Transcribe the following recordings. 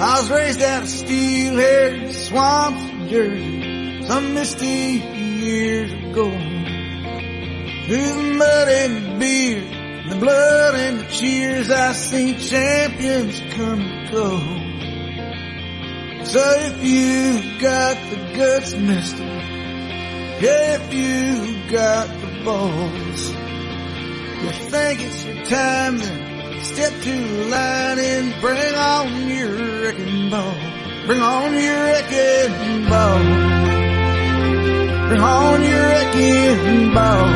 I was raised out of steel-haired swamps in Jersey some misty years ago. Through the mud and the beer, the blood and the cheers, I seen champions come and go. So if you've got the guts, mister, if you got the balls, you think it's your time, then step to the line and bring on your wrecking ball. Bring on your wrecking ball. Bring on your wrecking ball.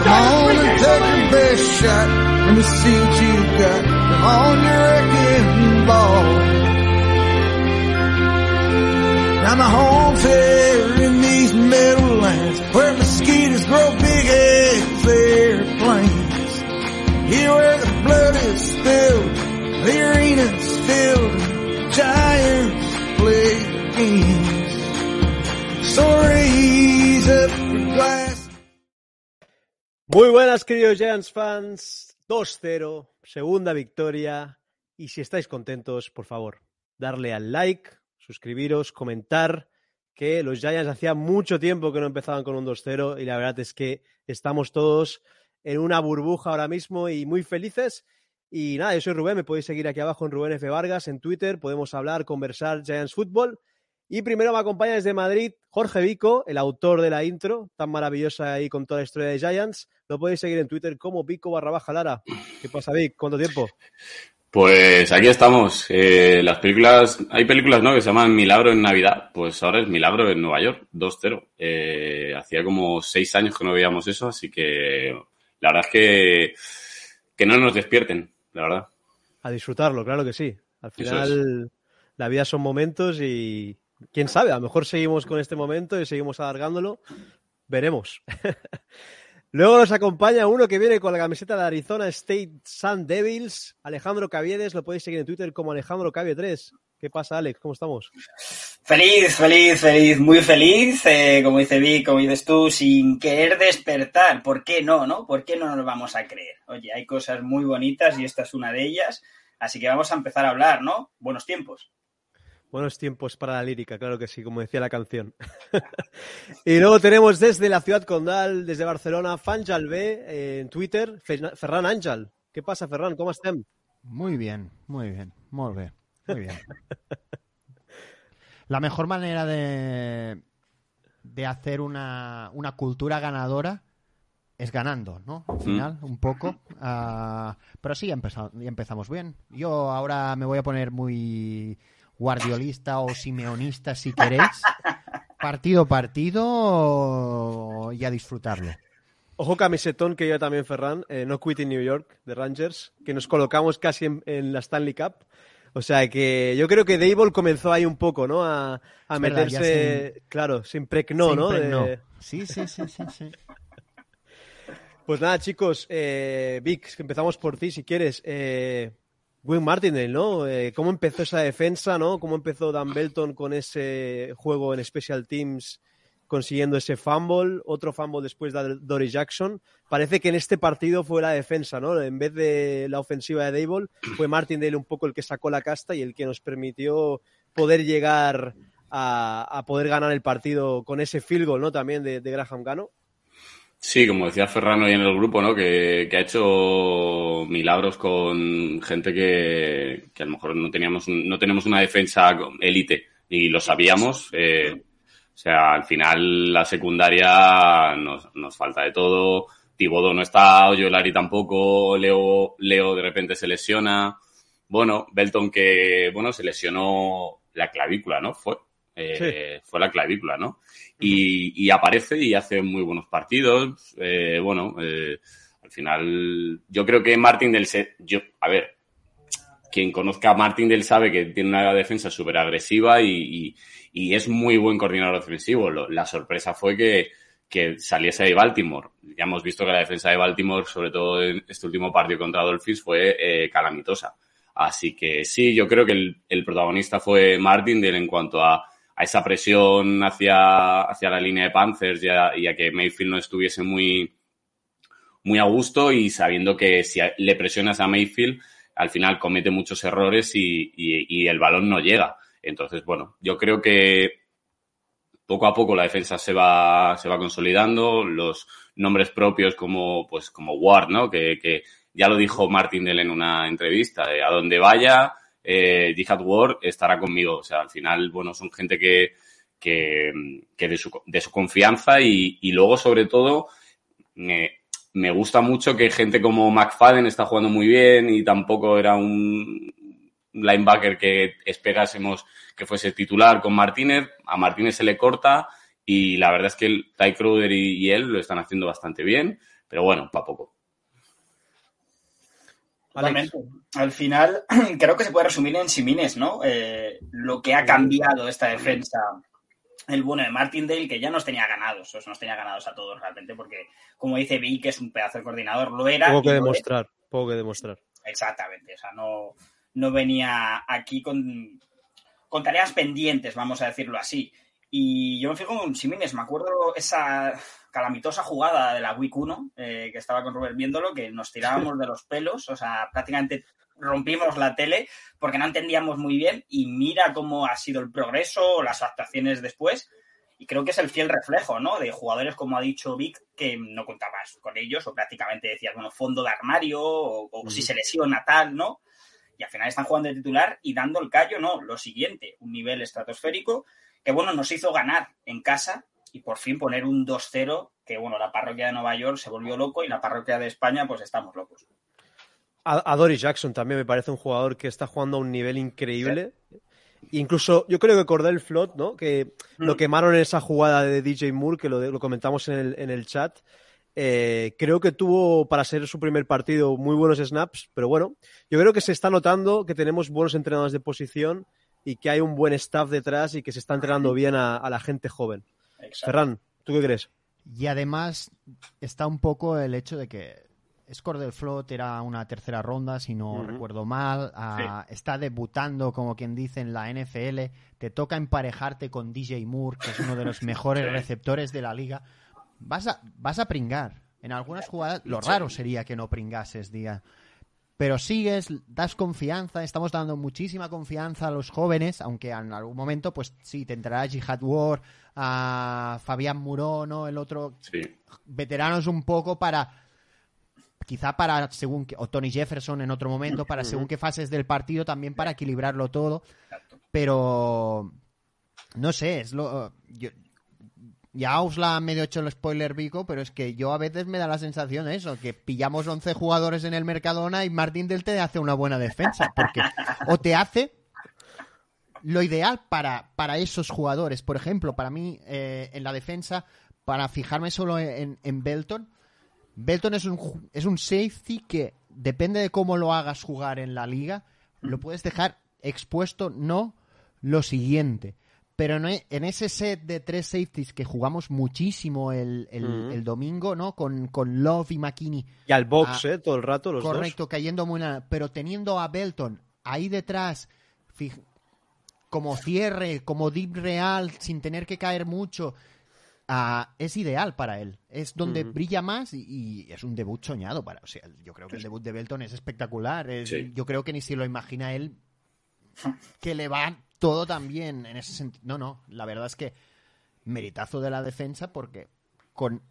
Come on and take your best shot. Let me see what you got. Bring on your wrecking ball. Now my home's here in these meadowlands where mosquitoes grow big as airplanes. Here blood is spilled, the arena's filled, giants play games. So raise. Muy buenas, queridos Giants fans. 2-0, segunda victoria. Y si estáis contentos, por favor, darle al like, suscribiros, comentar, que los Giants hacía mucho tiempo que no empezaban con un 2-0 y la verdad es que estamos todos en una burbuja ahora mismo y muy felices. Y nada, yo soy Rubén, me podéis seguir aquí abajo en Rubén F. Vargas en Twitter, podemos hablar, conversar Giants Fútbol. Y primero me acompaña desde Madrid Jorge Vico, el autor de la intro, tan maravillosa ahí con toda la historia de Giants. Lo podéis seguir en Twitter como Vico barra baja Lara. ¿Qué pasa, Vic? ¿Cuánto tiempo? Pues aquí estamos. Eh, las películas, hay películas ¿no? que se llaman Milagro en Navidad. Pues ahora es Milagro en Nueva York, 2-0. Eh, hacía como seis años que no veíamos eso, así que la verdad es que, que no nos despierten, la verdad. A disfrutarlo, claro que sí. Al final, la vida son momentos y quién sabe, a lo mejor seguimos con este momento y seguimos alargándolo. Veremos. Luego nos acompaña uno que viene con la camiseta de Arizona State Sun Devils, Alejandro Caviedes, lo podéis seguir en Twitter como Alejandro Cavie 3. ¿Qué pasa, Alex? ¿Cómo estamos? Feliz, feliz, feliz, muy feliz, eh, como dice Vic, como dices tú, sin querer despertar. ¿Por qué no, no? ¿Por qué no nos vamos a creer? Oye, hay cosas muy bonitas y esta es una de ellas, así que vamos a empezar a hablar, ¿no? Buenos tiempos. Buenos tiempos para la lírica, claro que sí, como decía la canción. y luego tenemos desde la ciudad condal, desde Barcelona, Fanjal B eh, en Twitter, Fer- Ferran Àngel. ¿Qué pasa, Ferran? ¿Cómo estem? Muy bien, muy bien, muy bien, muy bien. La mejor manera de, de hacer una, una cultura ganadora es ganando, ¿no? Al final, un poco. Ah, pero sí, ya, empeza- ya empezamos bien. Yo ahora me voy a poner muy guardiolista o simeonista, si queréis. Partido a partido y a disfrutarlo. Ojo camisetón que yo también, Ferran, eh, no quit in New York, de Rangers, que nos colocamos casi en, en la Stanley Cup. O sea que yo creo que Dable comenzó ahí un poco, ¿no? A, a Es verdad, meterse, claro, se impregnó, Se ¿no? impregnó. De- Sí, sí, sí, sí, sí. Pues nada, chicos, eh, Vic, empezamos por ti si quieres. Eh, Wayne Martindale, ¿no? Eh, ¿Cómo empezó esa defensa, ¿no? ¿Cómo empezó Dan Belton con ese juego en Special Teams consiguiendo ese fumble? Otro fumble después de Dory Jackson. Parece que en este partido fue la defensa, ¿no? En vez de la ofensiva de Dable, fue Martindale un poco el que sacó la casta y el que nos permitió poder llegar a, a poder ganar el partido con ese field goal, ¿no? También de, Graham Gano. Sí, como decía Ferrano ahí en el grupo, ¿no? Que, ha hecho milagros con gente que, a lo mejor no teníamos no tenemos una defensa élite y lo sabíamos. eh, sea, al final la secundaria nos, nos falta de todo. Tibodo no está, Oyolari tampoco, Leo, Leo de repente se lesiona. Bueno, Belton que, bueno, se lesionó la clavícula, ¿no? Fue, eh, fue la clavícula, ¿no? Y, y aparece y hace muy buenos partidos. Eh, bueno, eh, al final, yo creo que Martin del Se- yo, a ver, quien conozca a Martin del sabe que tiene una defensa súper agresiva y, es muy buen coordinador ofensivo. La sorpresa fue que, que saliese de Baltimore. Ya hemos visto que la defensa de Baltimore, sobre todo en este último partido contra Dolphins, fue eh, calamitosa. Así que sí, yo creo que el, protagonista fue Martindale en cuanto a, esa presión hacia, hacia la línea de Panthers y a, y a que Mayfield no estuviese muy, muy a gusto y sabiendo que si le presionas a Mayfield, al final comete muchos errores y, el balón no llega. Entonces, bueno, yo creo que poco a poco la defensa se va, se va consolidando, los nombres propios como, pues, como Ward, ¿no? Que, ya lo dijo Martin Dell en una entrevista, a donde vaya, eh, Jihad Ward estará conmigo. O sea, al final, bueno, son gente que, que, que de, su, de su confianza y, y luego, sobre todo, me, me gusta mucho que gente como McFadden está jugando muy bien y tampoco era un linebacker que esperásemos que fuese titular con Martínez. A Martínez se le corta y la verdad es que Ty Crowder y, él lo están haciendo bastante bien, pero bueno, para poco. Al final, creo que se puede resumir en Simines, ¿no? Eh, lo que ha cambiado esta defensa el bueno de Martindale, que ya nos tenía ganados, nos tenía ganados a todos realmente, porque como dice Vic, que es un pedazo de coordinador, lo era. Poco que demostrar, poco que demostrar. Exactamente, o sea, no, no venía aquí con, con tareas pendientes, vamos a decirlo así. Y yo me fijo en Simines, me acuerdo esa calamitosa jugada de la Week 1, eh, que estaba con Robert viéndolo, que nos tirábamos de los pelos, o sea, prácticamente rompimos la tele porque no entendíamos muy bien y mira cómo ha sido el progreso, las actuaciones después. Y creo que es el fiel reflejo, ¿no? De jugadores, como ha dicho Vic, que no contabas con ellos o prácticamente decías, bueno, fondo de armario o, si se lesiona tal, ¿no? Y al final están jugando de titular y dando el callo, ¿no? Lo siguiente, un nivel estratosférico que, bueno, nos hizo ganar en casa y por fin poner un 2-0 que, bueno, la parroquia de Nueva York se volvió loco y la parroquia de España, pues estamos locos. A, Doris Jackson también me parece un jugador que está jugando a un nivel increíble. Incluso yo creo que Cordell Flot, ¿no? Que mm. lo quemaron en esa jugada de DJ Moore, que lo, comentamos en el, en el chat. Eh, creo que tuvo para ser su primer partido muy buenos snaps, pero bueno, yo creo que se está notando que tenemos buenos entrenadores de posición y que hay un buen staff detrás y que se está entrenando bien a, la gente joven. Ferran, ¿tú qué crees? Y además está un poco el hecho de que Score del Float era una tercera ronda, si no recuerdo mal. Ah, está debutando, como quien dice, en la NFL. Te toca emparejarte con DJ Moore, que es uno de los mejores receptores de la liga. Vas a, vas a pringar. En algunas jugadas, lo raro sería que no pringases, día. Pero sigues, das confianza, estamos dando muchísima confianza a los jóvenes, aunque en algún momento, pues sí, te entrará Jihad War, a Fabián Murón, el otro, veteranos un poco para quizá para según o Tony Jefferson en otro momento, para según qué fases del partido, también para equilibrarlo todo. Pero no sé, es lo ya os la medio hecho el spoiler Vico, pero es que yo a veces me da la sensación de eso, que pillamos 11 jugadores en el Mercadona y Martín del te hace una buena defensa, porque o te hace lo ideal para, para esos jugadores. Por ejemplo, para mí, eh, en la defensa, para fijarme solo en, en Belton, Belton es un, es un safety que depende de cómo lo hagas jugar en la liga, lo puedes dejar expuesto, no lo siguiente. Pero en ese set de tres safeties que jugamos muchísimo el, domingo, ¿no? Con, con, Love y McKinney. Y al box, ¿eh? Todo el rato los Correcto, cayendo muy... Pero teniendo a Belton ahí detrás, como cierre, como deep real, sin tener que caer mucho, Es ideal para él. Es donde brilla más y, es un debut soñado para. O sea, yo creo que el debut de Belton es espectacular. Yo creo que ni si lo imagina él que le va todo también en ese sentido. No, no. La verdad es que meritazo de la defensa porque con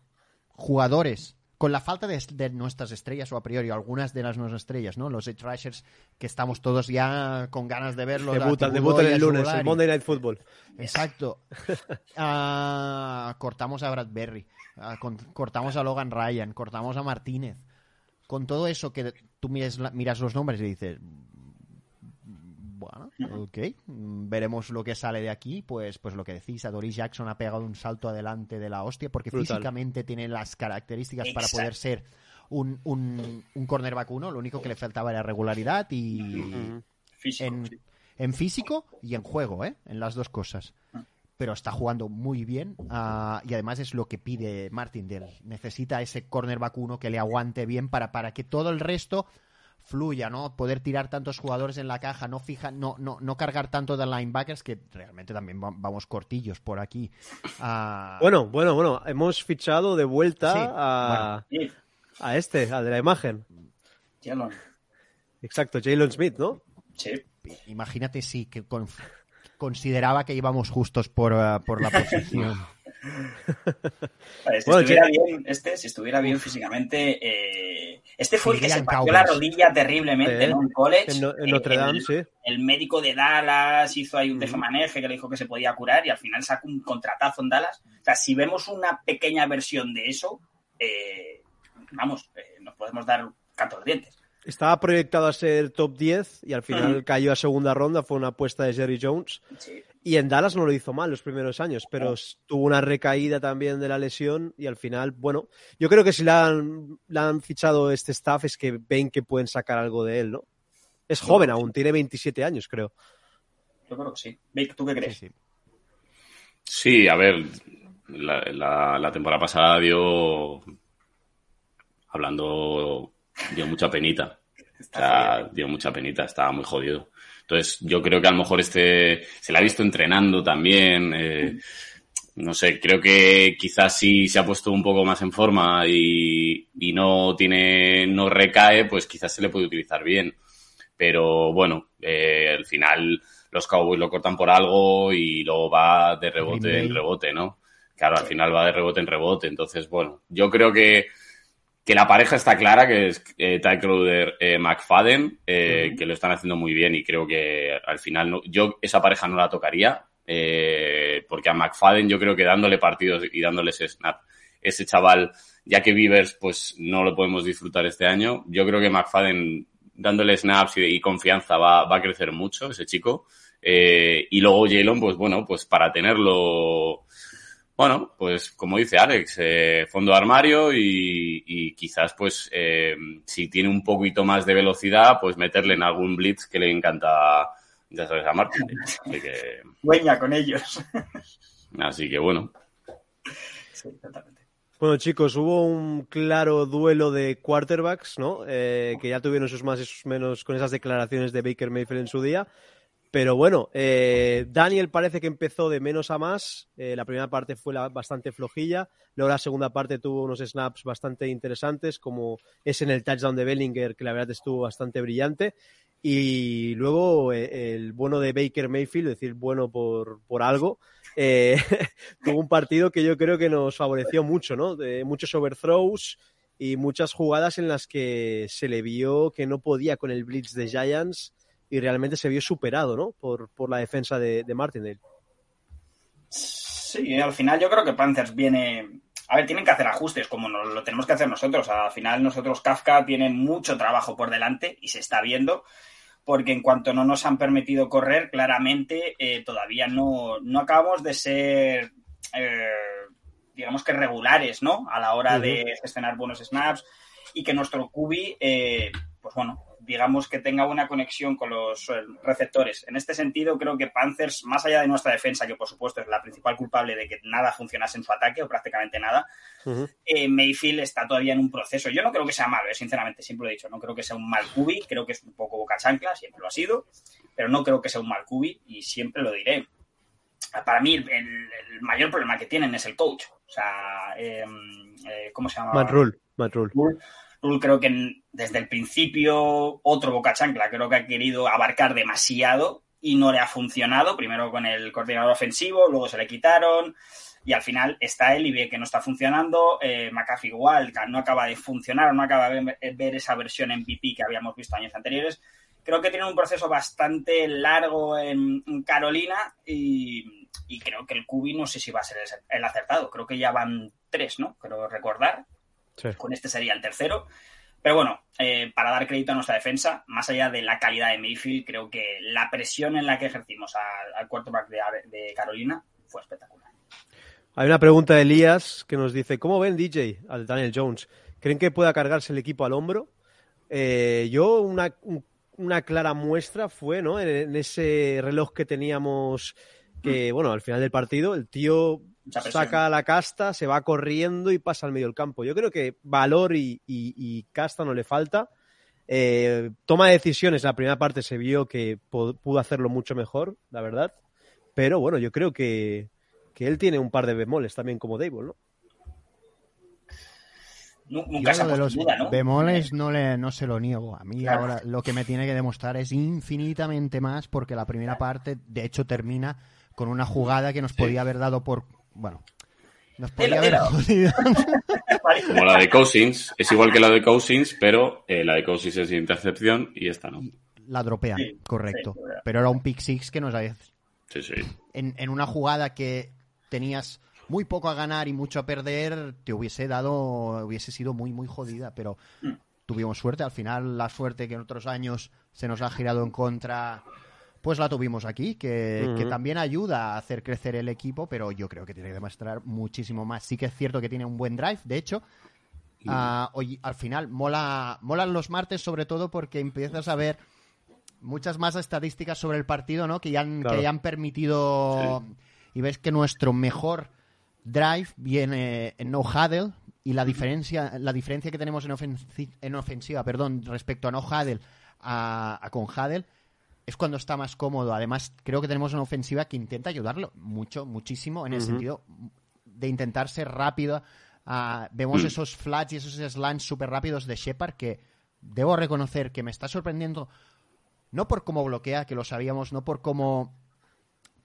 jugadores con la falta de, nuestras estrellas, o a priori algunas de las nuestras estrellas, ¿no? Los Edge Rushers, que estamos todos ya con ganas de verlos. Debutan, debutan el lunes, el Monday Night Football. Exacto. Ah, cortamos a Bradbury, ah, cortamos a Logan Ryan, cortamos a Martínez. Con todo eso que tú miras los nombres y dices, bueno, ok, veremos lo que sale de aquí. Pues, pues lo que decís, a Doris Jackson ha pegado un salto adelante de la hostia porque físicamente tiene las características para poder ser un, un, un cornerback uno. Lo único que le faltaba era regularidad y en, físico y en juego, ¿eh? En las dos cosas. Pero está jugando muy bien ah, y además es lo que pide Martin Necesita ese cornerback uno que le aguante bien para, para que todo el resto fluya, ¿no? Poder tirar tantos jugadores en la caja, no fija, no, no, no cargar tanto de linebackers, que realmente también vamos cortillos por aquí. Ah, bueno, bueno, bueno, hemos fichado de vuelta a, a este, al de la imagen. exacto, Jalen Smith, ¿no? Sí. Imagínate si que con- consideraba que íbamos justos por, eh, por la posición. Vale, si Bueno, estuviera bien, este, si estuviera bien físicamente, eh, este fue el que se partió la rodilla terriblemente, Sí. ¿no? En college. En, Eh, Notre Dame, el, sí. el médico de Dallas hizo ahí un tejemaneje que le dijo que se podía curar y al final sacó un contratazo en Dallas. O sea, si vemos una pequeña versión de eso, eh, vamos, nos podemos dar canto a los dientes. Estaba proyectado a ser top 10 y al final cayó a segunda ronda, fue una apuesta de Jerry Jones. Sí. Y en Dallas no lo hizo mal los primeros años, pero tuvo una recaída también de la lesión y al final, bueno, yo creo que si la han, la han fichado este staff es que ven que pueden sacar algo de él, ¿no? Es joven aún, tiene 27 años, creo. Yo creo que sí. Vic, ¿tú qué Sí, crees? sí. Sí, a ver, la, la- la temporada pasada dio, hablando, dio mucha penita. O sea, dio mucha penita, estaba muy jodido. Entonces, yo creo que a lo mejor este se la ha visto entrenando también. eh, no sé, creo que quizás sí se ha puesto un poco más en forma y, y no tiene, no recae, pues quizás se le puede utilizar bien. Pero bueno, eh, al final los Cowboys lo cortan por algo y luego va de rebote en rebote, ¿no? Claro, al final va de rebote en rebote. Entonces, bueno, yo creo que, que la pareja está clara, que es eh, Ty Crowder, eh, McFadden, eh, que lo están haciendo muy bien y creo que al final no, yo esa pareja no la tocaría, eh, porque a McFadden yo creo que dándole partidos y dándoles snap, ese chaval, ya que Beavers pues no lo podemos disfrutar este año, yo creo que McFadden dándole snaps y, y confianza va, va a crecer mucho ese chico. Y luego Jalen, pues bueno, pues para tenerlo, bueno, pues como dice Alex, eh, fondo de armario y, y quizás pues eh, si tiene un poquito más de velocidad, pues meterle en algún blitz que le encanta, ya sabes, a Martin. Así que, Dueña con ellos. así que bueno. sí, totalmente. Bueno, chicos, hubo un claro duelo de quarterbacks, ¿no? Eh, que ya tuvieron sus más y sus menos con esas declaraciones de Baker Mayfield en su día. Pero bueno, eh, Daniel parece que empezó de menos a más. Eh, la primera parte fue bastante flojilla. Luego la segunda parte tuvo unos snaps bastante interesantes, como es en el touchdown de Bellinger, que la verdad estuvo bastante brillante. Y luego eh, el bueno de Baker Mayfield, decir, bueno por, por algo, tuvo un partido que yo creo que nos favoreció mucho, ¿no? De muchos overthrows y muchas jugadas en las que se le vio que no podía con el blitz de Giants y realmente se vio superado, ¿no? Por, por la defensa de, de Martindale. Sí, al final yo creo que Panthers viene. A ver, tienen que hacer ajustes, como nos, lo tenemos que hacer nosotros. Al final, nosotros, Kafka, tiene mucho trabajo por delante y se está viendo, porque en cuanto no nos han permitido correr, claramente eh, todavía no, no acabamos de ser, eh, digamos que regulares, ¿no? A la hora de gestionar buenos snaps y que nuestro QB, eh, pues bueno, digamos que tenga buena conexión con los eh, receptores. En este sentido, creo que Panthers, más allá de nuestra defensa, que por supuesto es la principal culpable de que nada funcionase en su ataque o prácticamente nada, eh, Mayfield está todavía en un proceso. Yo no creo que sea malo, eh, sinceramente, siempre lo he dicho. No creo que sea un mal cubi, creo que es un poco boca chancla, siempre lo ha sido, pero no creo que sea un mal cubi y siempre lo diré. Para mí, el, el mayor problema que tienen es el coach. O sea, eh, ¿cómo se llama? Matt Rule, Matt Rule. Rule, Rule creo que desde el principio otro boca chancla creo que ha querido abarcar demasiado y no le ha funcionado. Primero con el coordinador ofensivo, luego se le quitaron y al final está él y ve que no está funcionando. Eh, McAfee igual, no acaba de funcionar, no acaba de ver, esa versión MVP que habíamos visto años anteriores. Creo que tiene un proceso bastante largo en, Carolina y, y creo que el Cubi no sé si va a ser el acertado. Creo que ya van tres, ¿no? Creo recordar Sí. con este sería el tercero. Pero bueno, eh, para dar crédito a nuestra defensa, más allá de la calidad de Mayfield, creo que la presión en la que ejercimos al, al quarterback de, de Carolina fue espectacular. Hay una pregunta de Elías que nos dice, ¿cómo ven DJ al Daniel Jones? ¿Creen que pueda cargarse el equipo al hombro? Eh, yo una, un- una clara muestra fue ¿no? en, en ese reloj que teníamos que, bueno, al final del partido, el tío. Saca la casta, se va corriendo y pasa al medio del campo. Yo creo que valor y, y- y casta no le falta. Eh, toma decisiones, la primera parte se vio que pudo hacerlo mucho mejor, la verdad. Pero bueno, yo creo que, que él tiene un par de bemoles también como Dable, ¿no? Nunca se de los ¿no? bemoles no, le, no se lo niego. A mí Claro. ahora lo que me tiene que demostrar es infinitamente más porque la primera parte, de hecho, termina con una jugada que nos podía haber dado por... Bueno, nos podía haber jodido. Como la de Cousins, es igual que la de Cousins, pero eh, la de Cousins es de intercepción y esta no. La dropean, Sí, correcto. sí. Pero era un pick six que nos había... Sí, sí. En, en una jugada que tenías muy poco a ganar y mucho a perder, te hubiese dado... Hubiese sido muy, muy jodida, pero... Mm. Tuvimos suerte, al final la suerte que en otros años se nos ha girado en contra, pues la tuvimos aquí, que, también ayuda a hacer crecer el equipo, pero yo creo que tiene que demostrar muchísimo más. Sí que es cierto que tiene un buen drive, de hecho. ah, oye, al final mola, molan los martes sobre todo porque empiezas a ver muchas más estadísticas sobre el partido, ¿no? Que ya han, Claro. que ya han permitido y ves que nuestro mejor drive viene en no huddle y la diferencia la diferencia que tenemos en, ofensi- en ofensiva, perdón, respecto a no huddle a, a con huddle es cuando está más cómodo. Además, creo que tenemos una ofensiva que intenta ayudarlo mucho, muchísimo, en el sentido de intentar ser rápido. Ah, vemos esos flats y esos slants súper rápidos de Shepard que debo reconocer que me está sorprendiendo no por cómo bloquea, que lo sabíamos, no por cómo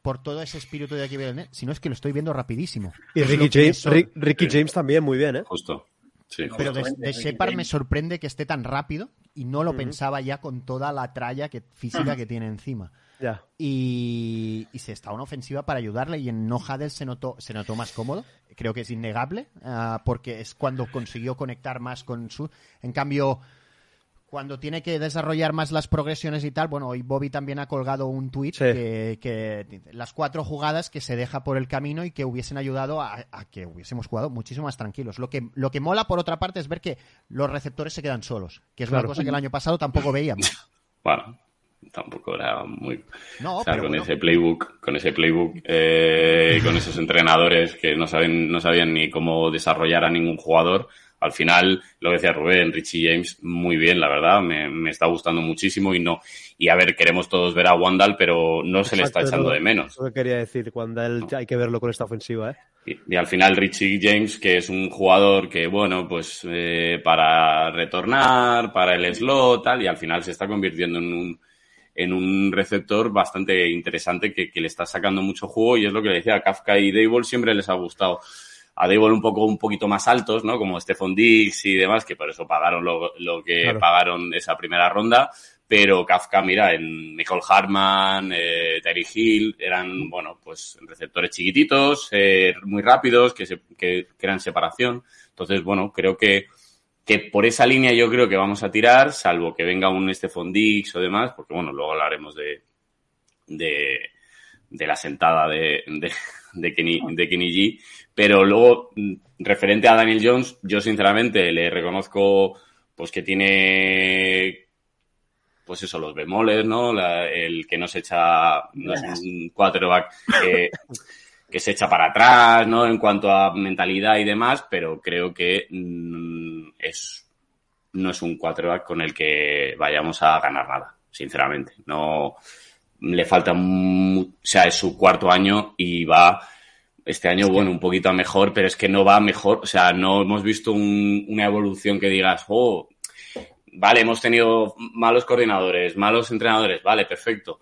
por todo ese espíritu de aquí viene, sino es que lo estoy viendo rapidísimo. Y Ricky James, eso- Rick- Ricky James también, muy bien, ¿eh? Justo. Sí. Pero de, de Shepard me sorprende que esté tan rápido y no lo pensaba ya con toda la tralla que, física que tiene encima. Y, y se está una ofensiva para ayudarle y en No Huddle se notó, se notó más cómodo. Creo que es innegable ah, porque es cuando consiguió conectar más con su... En cambio, cuando tiene que desarrollar más las progresiones y tal, bueno, hoy Bobby también ha colgado un tweet Sí. que, que dice, las cuatro jugadas que se deja por el camino y que hubiesen ayudado a, a que hubiésemos jugado muchísimo más tranquilos. Lo que, lo que mola, por otra parte, es ver que los receptores se quedan solos, que es Claro. una cosa que el año pasado tampoco veíamos. Bueno, tampoco era muy... No, o sea, pero con bueno. ese playbook, con ese playbook, eh, con esos entrenadores que no saben, no sabían ni cómo desarrollar a ningún jugador. Al final, lo que decía Rubén, Richie James, muy bien, la verdad, me, me está gustando muchísimo y no, y a ver, queremos todos ver a Wandal, pero no se le está echando de menos. Lo que quería decir, cuando él, hay que verlo con esta ofensiva, ¿eh? Y, y al final Richie James, que es un jugador que, bueno, pues eh, para retornar, para el slot, tal, y al final se está convirtiendo en un, en un receptor bastante interesante que, que le está sacando mucho juego y es lo que le decía, Kafka y Dable siempre les ha gustado. A Dable un poco, un poquito más altos, ¿no? Como Stephon Diggs y demás, que por eso pagaron lo, lo que Claro. pagaron esa primera ronda. Pero Kafka, mira, en Michael Hartman, eh, Terry Hill, eran, bueno, pues receptores chiquititos, eh, muy rápidos, que, se, que crean separación. Entonces, bueno, creo que, que por esa línea yo creo que vamos a tirar, salvo que venga un Stephon Diggs o demás, porque bueno, luego hablaremos de, de, de la sentada de, de, de, Kenny, de Kenny G. Pero luego, mm, referente a Daniel Jones, yo sinceramente le reconozco pues que tiene pues eso, los bemoles, ¿no? La- el que no se echa, no es un quarterback que, que se echa para atrás, ¿no? En cuanto a mentalidad y demás, pero creo que mm, es, no es un quarterback con el que vayamos a ganar nada, sinceramente. No, le falta, o sea, es su cuarto año y va, este año, bueno, un poquito a mejor, pero es que no va mejor, o sea, no hemos visto un- una evolución que digas, oh, vale, hemos tenido malos coordinadores, malos entrenadores, vale, perfecto.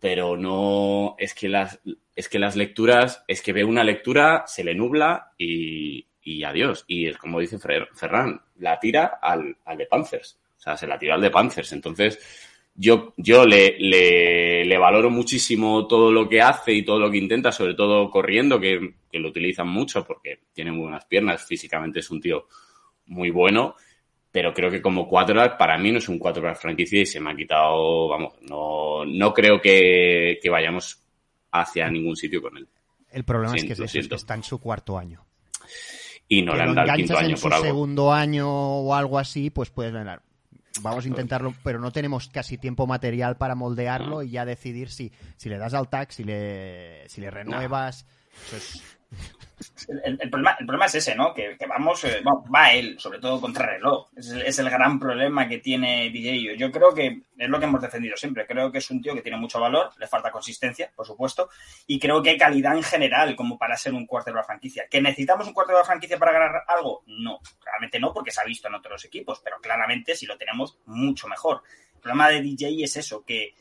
Pero no, es que las, es que las lecturas, es que ve una lectura, se le nubla y, y adiós. Y es como dice Fer- Ferran, la tira al, al de Panthers. O sea, se la tira al de Panthers. Entonces, yo, yo le, le, le valoro muchísimo todo lo que hace y todo lo que intenta, sobre todo corriendo, que, que lo utilizan mucho porque tiene muy buenas piernas, físicamente es un tío muy bueno, pero creo que como quarterback, para mí no es un quarterback franquicia y se me ha quitado, vamos, no, no creo que, que vayamos hacia ningún sitio con él. El problema es que es, lo eso, es siento. que está en su cuarto año. Y no que le han dado el quinto año en su por algo. segundo año o algo así, pues puedes ganar. Vamos a intentarlo, pero no tenemos casi tiempo material para moldearlo y ya decidir si, si le das al tag, si le, si le renuevas. Eso es- El, problema, es ese, ¿no? Que, vamos, eh, va él, sobre todo contra reloj. Es, el- gran problema que tiene DJ. Yo creo que es lo que hemos defendido siempre. Creo que es un tío que tiene mucho valor, le falta consistencia, por supuesto, y creo que hay calidad en general como para ser un cuarto de la franquicia. ¿Que necesitamos un cuarto de la franquicia para ganar algo? No, realmente no, porque se ha visto en otros equipos, pero claramente si lo tenemos, mucho mejor. El problema de DJ es eso, que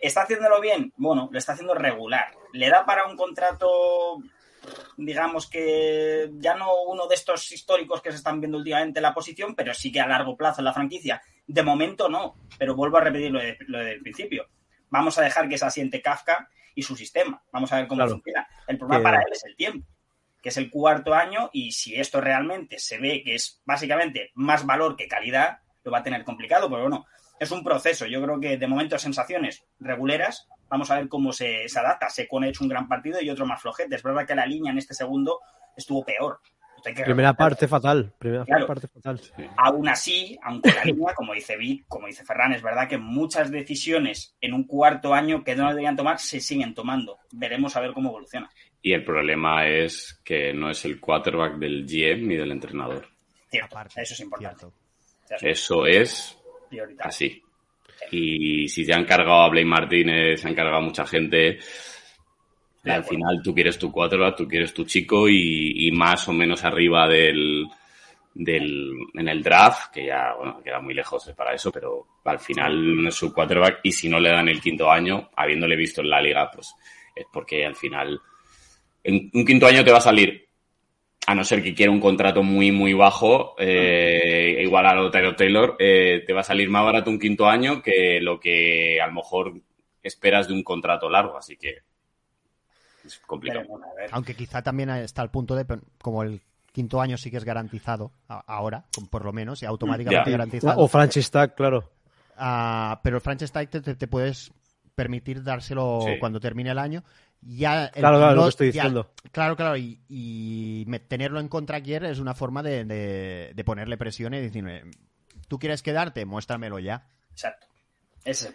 ¿está haciéndolo bien? Bueno, lo está haciendo regular. ¿Le da para un contrato digamos que ya no uno de estos históricos que se están viendo últimamente en la posición, pero sí que a largo plazo en la franquicia. De momento no, pero vuelvo a repetir lo, de, lo del principio. Vamos a dejar que se asiente Kafka y su sistema. Vamos a ver cómo Claro. funciona. El problema para él es el tiempo, que es el cuarto año y si esto realmente se ve que es básicamente más valor que calidad, lo va a tener complicado, pero bueno, es un proceso. Yo creo que de momento sensaciones reguleras. Vamos a ver cómo se, se adapta. Secon ha hecho un gran partido y otro más flojete. Es verdad que la línea en este segundo estuvo peor. Que Primera parte fatal. Primera Claro. parte fatal. Aún así, aunque la línea, como dice Vic, como dice Ferran, es verdad que muchas decisiones en un cuarto año que no deberían tomar se siguen tomando. Veremos a ver cómo evoluciona. Y el problema es que no es el quarterback del GM ni del entrenador. Cierto, Aparte, eso es importante. cierto. Eso es Eso es prioritario. así. Y si se han cargado a Blake Martínez, se han cargado a mucha gente. Al final tú quieres tu quarterback, tú quieres tu chico y, y más o menos arriba del, del en el draft, que ya bueno, queda muy lejos para eso, pero al final no es su quarterback y si no le dan el quinto año, habiéndole visto en la liga, pues es porque al final en un quinto año te va a salir, a no ser que quiera un contrato muy, muy bajo, eh, igual a lo Tyler Taylor, eh, te va a salir más barato un quinto año que lo que a lo mejor esperas de un contrato largo, así que es complicado. Aunque quizá también está al punto de, como el quinto año sí que es garantizado, ahora, por lo menos, y automáticamente Ya. garantizado. O franchise tag, claro. Ah, pero el franchise tag te, te- te puedes permitir dárselo Sí. cuando termine el año. Ya el Claro, claro, lo que estoy ya- diciendo. claro, claro, y, y me- tenerlo en contra ayer es una forma de, de- de ponerle presión y decirme, ¿tú quieres quedarte? Muéstramelo ya. Exacto. Esa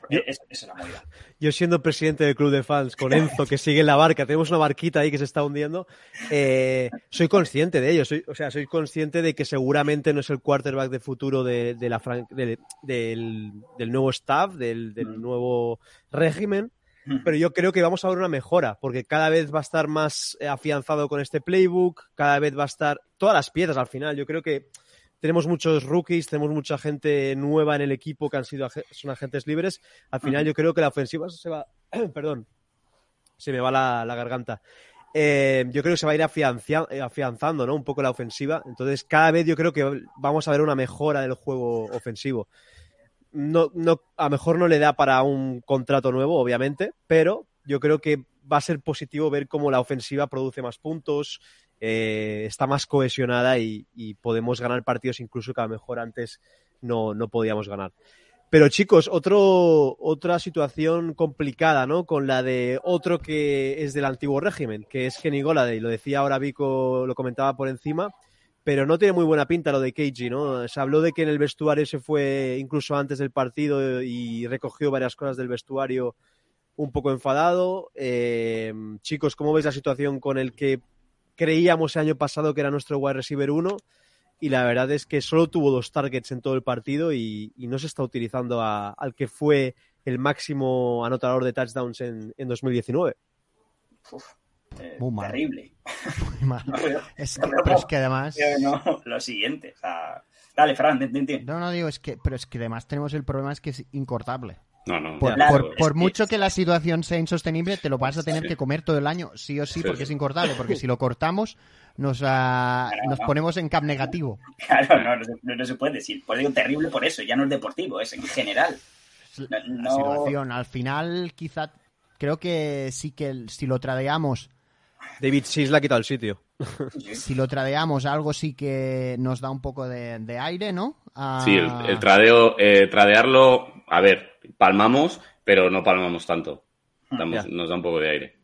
es la movida. Yo siendo presidente del club de fans con Enzo, que sigue en la barca, tenemos una barquita ahí que se está hundiendo, eh, soy consciente de ello. Soy, o sea, soy consciente de que seguramente no es el quarterback de futuro de, de la del, del nuevo staff, del, del Mm. nuevo régimen, pero yo creo que vamos a ver una mejora, porque cada vez va a estar más eh, afianzado con este playbook, cada vez va a estar todas las piezas al final. Yo creo que tenemos muchos rookies, tenemos mucha gente nueva en el equipo que han sido son agentes libres. Al final yo creo que la ofensiva se va, perdón, se me va la, la garganta. Eh, yo creo que se va a ir eh, afianzando, ¿no? Un poco la ofensiva. Entonces, cada vez yo creo que vamos a ver una mejora del juego ofensivo. No, no, a lo mejor no le da para un contrato nuevo, obviamente, pero yo creo que va a ser positivo ver cómo la ofensiva produce más puntos, eh, está más cohesionada y, y podemos ganar partidos incluso que a lo mejor antes no, no podíamos ganar. Pero chicos, otro, otra situación complicada, ¿no? Con la de otro que es del antiguo régimen, que es Kenny Goladay. Lo decía ahora Vico, lo comentaba por encima, pero no tiene muy buena pinta lo de KG, ¿no? Se habló de que en el vestuario se fue incluso antes del partido y recogió varias cosas del vestuario un poco enfadado. Eh, chicos, ¿cómo veis la situación con el que creíamos el año pasado que era nuestro wide receiver 1? y la verdad es que solo tuvo dos targets en todo el partido y, no se está utilizando al que fue el máximo anotador de touchdowns en, en 2019. Uf, eh, Muy mal. terrible. Muy mal. No veo- Es no que, veo- pero es que además... No, lo siguiente. O sea, dale, Fran, ten. No, no digo, es que, pero es que además tenemos el problema es que es incortable. No, no. Por, Claro, por- por que- mucho que la situación sea insostenible, te lo vas a tener Sí. que comer todo el año, sí o sí, Sí, porque sí. es incortable. Porque si lo cortamos, nos, ah, Claro, nos no. ponemos en cap negativo. Claro, no, no, se- no- no se puede decir. Pues digo terrible por eso, ya no es deportivo, es en general. No- La no- situación, al final, quizá, creo que sí que si lo tradeamos, David Sis le ha quitado el sitio. si lo tradeamos, algo sí que nos da un poco de, de aire, ¿no? Ah, Sí, el, el tradeo, eh, tradearlo, a ver, palmamos, pero no palmamos tanto. Damos- Ya. nos da un poco de aire.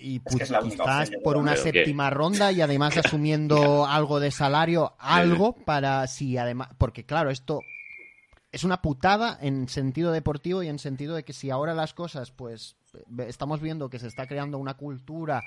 y pues, es quizás por una pero séptima ronda y además asumiendo algo de salario, algo para si además, porque claro, esto es una putada en sentido deportivo y en sentido de que si ahora las cosas, pues estamos viendo que se está creando una cultura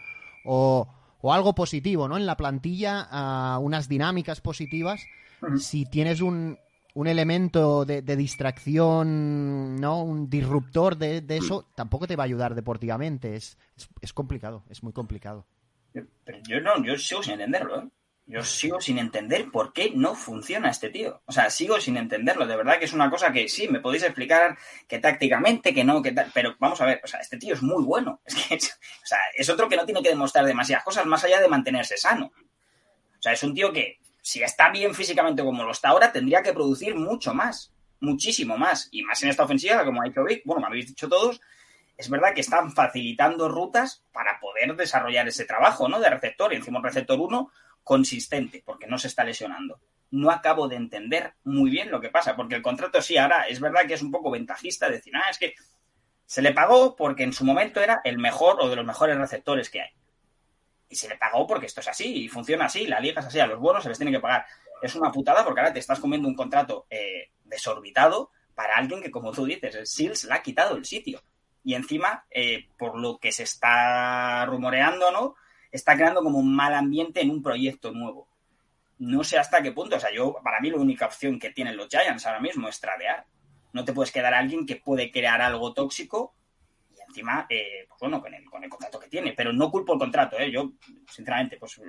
o o algo positivo, ¿no? En la plantilla, uh, unas dinámicas positivas. Uh -huh. Si tienes un, un elemento de, de, distracción, ¿no? Un disruptor de, de, eso, tampoco te va a ayudar deportivamente. Es, es, es complicado, es muy complicado. Pero yo no, yo sigo sin entenderlo, ¿eh? Yo sigo sin entender por qué no funciona este tío. O sea, sigo sin entenderlo. De verdad que es una cosa que sí, me podéis explicar que tácticamente, que no, que tal. Pero vamos a ver, o sea, este tío es muy bueno. Es que, o sea, es otro que no tiene que demostrar demasiadas cosas más allá de mantenerse sano. O sea, es un tío que, si está bien físicamente como lo está ahora, tendría que producir mucho más. Muchísimo más. Y más en esta ofensiva, como ha dicho Vic, bueno, me habéis dicho todos, es verdad que están facilitando rutas para poder desarrollar ese trabajo, ¿no? De receptor. Y encima un receptor 1 consistente, porque no se está lesionando. No acabo de entender muy bien lo que pasa, porque el contrato sí, ahora es verdad que es un poco ventajista decir, ah, es que se le pagó porque en su momento era el mejor o de los mejores receptores que hay. Y se le pagó porque esto es así y funciona así, la liga es así, a los buenos se les tiene que pagar. Es una putada porque ahora te estás comiendo un contrato eh, desorbitado para alguien que, como tú dices, el SEALS le ha quitado el sitio. Y encima, eh, por lo que se está rumoreando, ¿no? Está creando como un mal ambiente en un proyecto nuevo. No sé hasta qué punto, o sea, yo, para mí la única opción que tienen los Giants ahora mismo es tradear. No te puedes quedar a alguien que puede crear algo tóxico y encima, eh, pues bueno, con el, con el, contrato que tiene. Pero no culpo el contrato, ¿eh? Yo, sinceramente, pues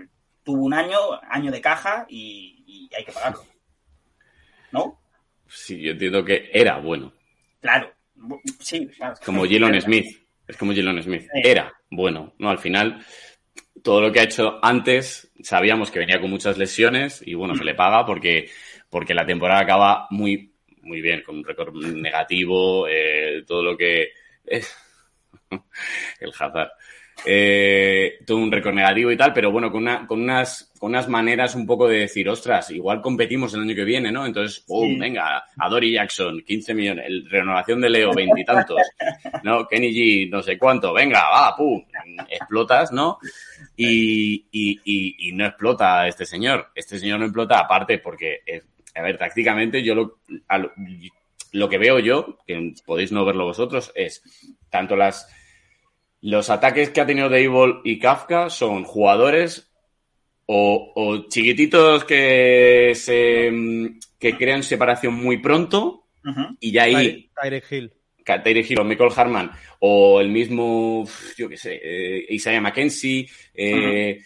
tuvo un año, año de caja y, y hay que pagarlo. ¿No? Sí, yo entiendo que era bueno. Claro, sí. Claro. Como Jalen Smith. Es como Jalen Smith. Era bueno, ¿no? Al final todo lo que ha hecho antes, sabíamos que venía con muchas lesiones y bueno, se le paga porque, porque la temporada acaba muy, muy bien, con un récord negativo, eh, todo lo que... Eh, el Hazard. Eh, todo un récord negativo y tal, pero bueno, con, una, con, unas, con unas maneras un poco de decir, ostras, igual competimos el año que viene, ¿no? Entonces, ¡pum! Sí. Venga, a Dory Jackson, 15 millones, el, renovación de Leo, veintitantos, ¿no? Kenny G, no sé cuánto, venga, va, ¡pum! Explotas, ¿no? Y, y, y, y, no explota este señor. Este señor no explota aparte porque, es, a ver, tácticamente yo lo, a lo, lo que veo yo, que podéis no verlo vosotros, es tanto las los ataques que ha tenido Dable y Kafka son jugadores o, o, chiquititos que se que crean separación muy pronto uh -huh. y ya ahí Hill Tyreek Hill o Michael Harman o el mismo yo qué sé eh, Isaiah McKenzie eh, uh -huh.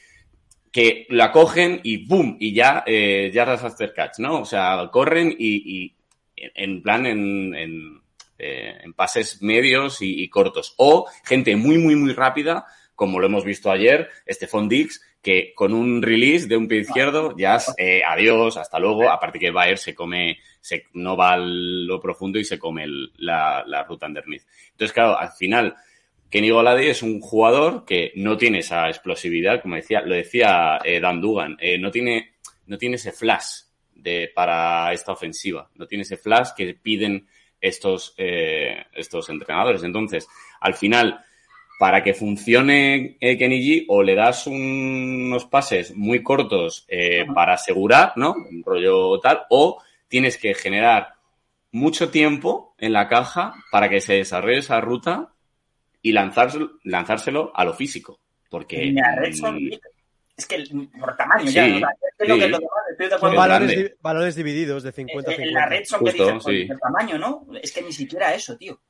que la cogen y boom y ya eh, ya after catch no o sea corren y, y en plan en, en eh, en pases medios y, y, cortos. O gente muy, muy, muy rápida, como lo hemos visto ayer, Stephon Dix, que con un release de un pie izquierdo, ya eh, adiós, hasta luego. Aparte que Bayer se come, se, no va a lo profundo y se come el, la, la, ruta underneath. Entonces, claro, al final, Kenny Golady es un jugador que no tiene esa explosividad, como decía, lo decía eh, Dan Dugan, eh, no tiene, no tiene ese flash de, para esta ofensiva, no tiene ese flash que piden estos, eh, estos entrenadores. Entonces, al final, para que funcione eh, Kenny G, o le das un, unos pases muy cortos eh, para asegurar, ¿no? Un rollo tal, o tienes que generar mucho tiempo en la caja para que se desarrolle esa ruta y lanzárselo, lanzárselo a lo físico. Porque. Es que por tamaño sí, ya, ¿no? es lo sí. que lo estoy de acuerdo. Valores, valores, divididos de 50 a 50. En la red son Justo, que dicen, sí. el tamaño, ¿no? Es que ni siquiera eso, tío.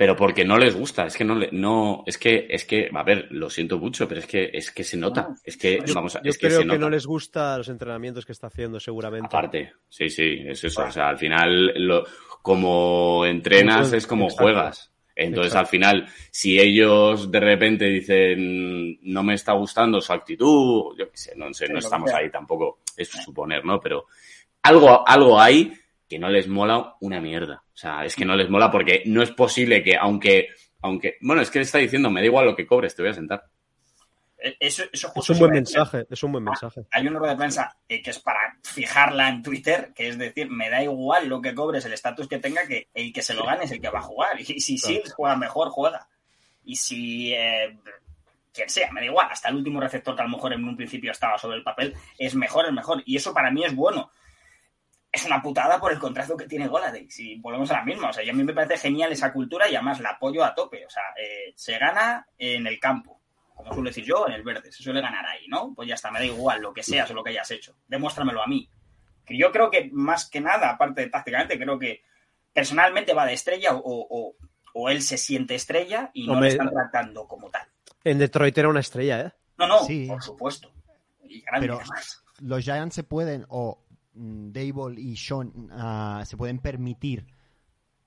Pero porque no les gusta, es que no, le, no, es que, es que, a ver, lo siento mucho, pero es que, es que se nota, no, es que, yo, vamos, yo es que creo se que nota. no les gusta los entrenamientos que está haciendo, seguramente. Aparte, sí, sí, es eso, o sea, al final, lo, como entrenas es como Exacto. juegas. Entonces, Exacto. al final, si ellos de repente dicen no me está gustando su actitud, yo qué sé, no sé, no estamos ahí tampoco, es suponer, ¿no? Pero algo, algo hay que no les mola una mierda. O sea, es que no les mola porque no es posible que, aunque, aunque, bueno, es que le está diciendo, me da igual lo que cobres, te voy a sentar. Eso, eso es un buen mensaje, es un buen mensaje. Hay una rueda de prensa eh, que es para fijarla en Twitter, que es decir, me da igual lo que cobres, el estatus que tenga, que el que se lo gane es el que va a jugar. Y si claro. sí juega mejor, juega. Y si eh, quien sea, me da igual, hasta el último receptor que a lo mejor en un principio estaba sobre el papel, es mejor, es mejor. Y eso para mí es bueno. Es una putada por el contrato que tiene Goladay. Si volvemos a la misma. O sea, y a mí me parece genial esa cultura y además la apoyo a tope. O sea, eh, se gana en el campo como suelo decir yo, en el verde, se suele ganar ahí, ¿no? Pues ya está, me da igual lo que seas o lo que hayas hecho, demuéstramelo a mí. Que yo creo que más que nada, aparte de tácticamente, creo que personalmente va de estrella o, o, o él se siente estrella y no Hombre, le están tratando como tal. En Detroit era una estrella, ¿eh? No, no, Sí. por supuesto. Y grande Pero- además. Los Giants se pueden, o Dable y Sean ah, se pueden permitir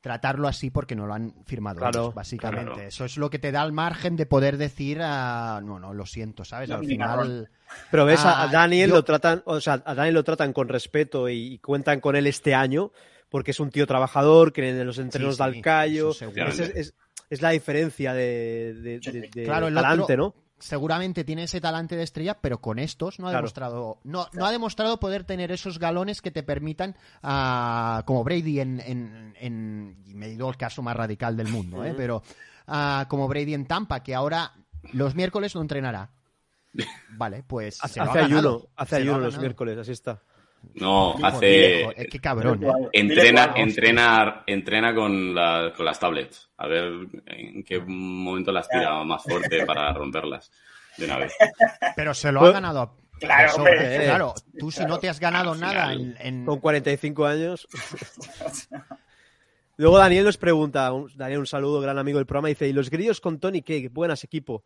tratarlo así porque no lo han firmado Claro, ellos, básicamente. claro. Eso es lo que te da el margen de poder decir, ah, no, no, lo siento, ¿sabes? Al final... Pero ves, a- Ah, a Daniel yo- lo tratan, o sea, a Daniel lo tratan con respeto y, cuentan con él este año porque es un tío trabajador, que en los entrenos Sí, da sí, el callo. Es, es- es la diferencia de, de, Sí, de- de Claro, el otro- ¿no? Seguramente tiene ese talante de estrella, pero con estos no ha Claro. demostrado no, no ha demostrado poder tener esos galones que te permitan, ah, como Brady en, en, en- y me he ido al caso más radical del mundo, ¿eh? Pero ah, como Brady en Tampa, que ahora los miércoles no entrenará. Vale, pues Hace, se lo hace ayuno, hace se lo ha ayuno los miércoles, así está. No, hace. viejo, eh, qué cabrón, ¿eh? Entrena, entrena, entrena con, la- con las tablets. A ver en qué momento las tira más fuerte para romperlas de una vez. Pero se lo Pues- ha ganado. a- Claro, sobra. hombre. Claro, tú si no te has ganado nada en, en- Con 45 años. Luego Daniel nos pregunta, un- Daniel, un saludo, gran amigo del programa, dice, ¿y los grillos con Tony qué? Buenas equipo.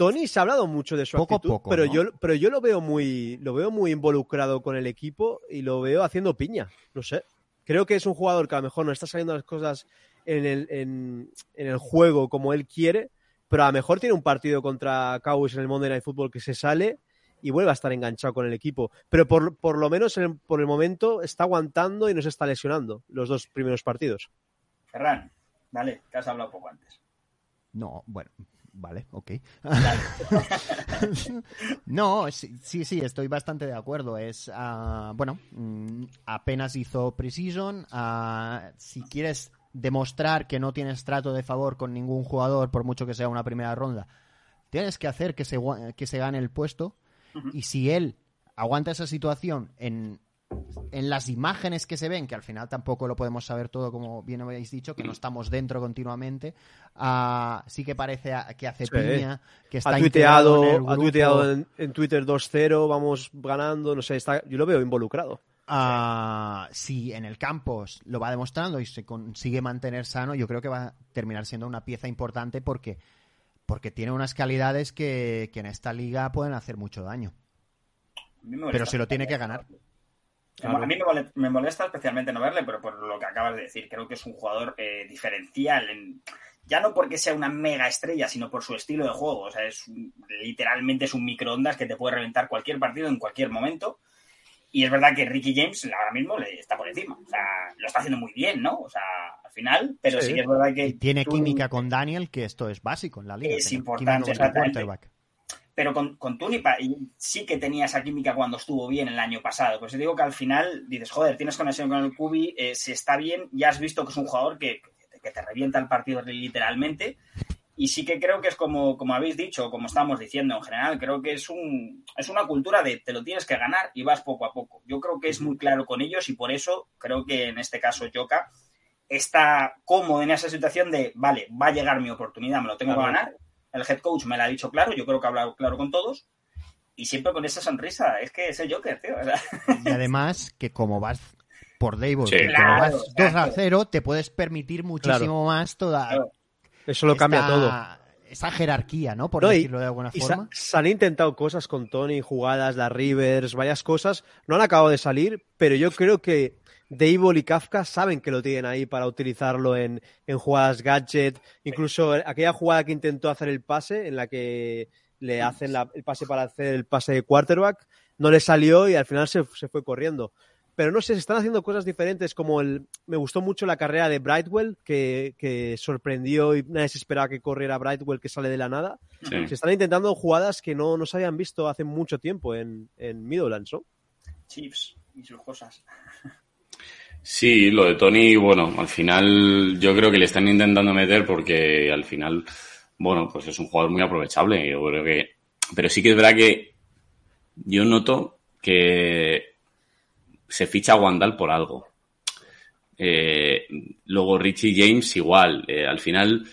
Tony se ha hablado mucho de su Poco a actitud, poco, pero ¿no? yo pero yo lo veo muy lo veo muy involucrado con el equipo y lo veo haciendo piña, no sé. Creo que es un jugador que a lo mejor no está saliendo las cosas en el, en, en el juego como él quiere, pero a lo mejor tiene un partido contra Cowboys en el Monday Night Football que se sale y vuelve a estar enganchado con el equipo. Pero por, por lo menos en el- por el momento está aguantando y no se está lesionando los dos primeros partidos. Ferran, dale, que has hablado poco antes. No, bueno, vale, ok. no, sí, sí, estoy bastante de acuerdo. Es, ah, bueno, mm, apenas hizo Precision. ah, si quieres demostrar que no tienes trato de favor con ningún jugador, por mucho que sea una primera ronda, tienes que hacer que se, que se gane el puesto. Y si él aguanta esa situación en, en las imágenes que se ven, que al final tampoco lo podemos saber todo, como bien habéis dicho, que no estamos dentro continuamente, ah, sí que parece a- que hace Sí. piña, que está Ha integrado en el tuiteado, ha tuiteado en, en Twitter 2-0, vamos ganando, no sé, está, yo lo veo involucrado. Ah, si en el campo lo va demostrando y se consigue mantener sano, yo creo que va a terminar siendo una pieza importante porque, porque tiene unas calidades que, que en esta liga pueden hacer mucho daño. Pero se lo tiene que ganar. A mí me mole- me molesta especialmente no verle, pero por lo que acabas de decir, creo que es un jugador eh, diferencial. En, ya no porque sea una mega estrella, sino por su estilo de juego. O sea, es un- literalmente es un microondas que te puede reventar cualquier partido en cualquier momento. Y es verdad que Ricky James ahora mismo le está por encima. O sea, lo está haciendo muy bien, ¿no? O sea, al final, pero sí, Sí. que es verdad que. Y tiene tú- química con Daniel, que esto es básico en la liga. Es importante, exactamente. Pero con, con Tunipa sí que tenía esa química cuando estuvo bien el año pasado. Pues digo que al final dices, joder, tienes conexión con el Cubi, eh, si está bien, ya has visto que es un jugador que, que te revienta el partido literalmente. Y sí que creo que es como, como habéis dicho, como estamos diciendo en general, creo que es, un, es una cultura de te lo tienes que ganar y vas poco a poco. Yo creo que es muy claro con ellos y por eso creo que en este caso Joka está cómodo en esa situación de, vale, va a llegar mi oportunidad, me lo tengo que ganar. El head coach me lo ha dicho claro, yo creo que ha hablado claro con todos. Y siempre con esa sonrisa, es que es el Joker, tío. Y además, que como vas por Dable, Sí. como Claro, vas 2 a exacto. 0, te puedes permitir muchísimo más toda Claro. Eso lo cambia todo. Esa jerarquía, ¿no? Por No, decirlo de alguna Y se, forma. se han intentado cosas con Tony, jugadas, las Rivers, varias cosas. No han acabado de salir, pero yo creo que Dable y Kafka saben que lo tienen ahí para utilizarlo en, en jugadas gadget. Incluso aquella jugada que intentó hacer el pase, en la que le hacen la- el pase para hacer el pase de quarterback, no le salió y al final se, se fue corriendo. Pero no sé, se están haciendo cosas diferentes, como el. Me gustó mucho la carrera de Brightwell, que, que sorprendió y nadie se esperaba que corriera Brightwell, que sale de la nada. Sí. Se están intentando jugadas que no, no se habían visto hace mucho tiempo en, en Midlands, ¿no? Chiefs y sus cosas. Sí, lo de Tony, bueno, al final yo creo que le están intentando meter porque al final, bueno, pues es un jugador muy aprovechable. Yo creo que, pero sí que es verdad que yo noto que se ficha a Wandal por algo. Eh, luego Richie James igual. Eh, al final,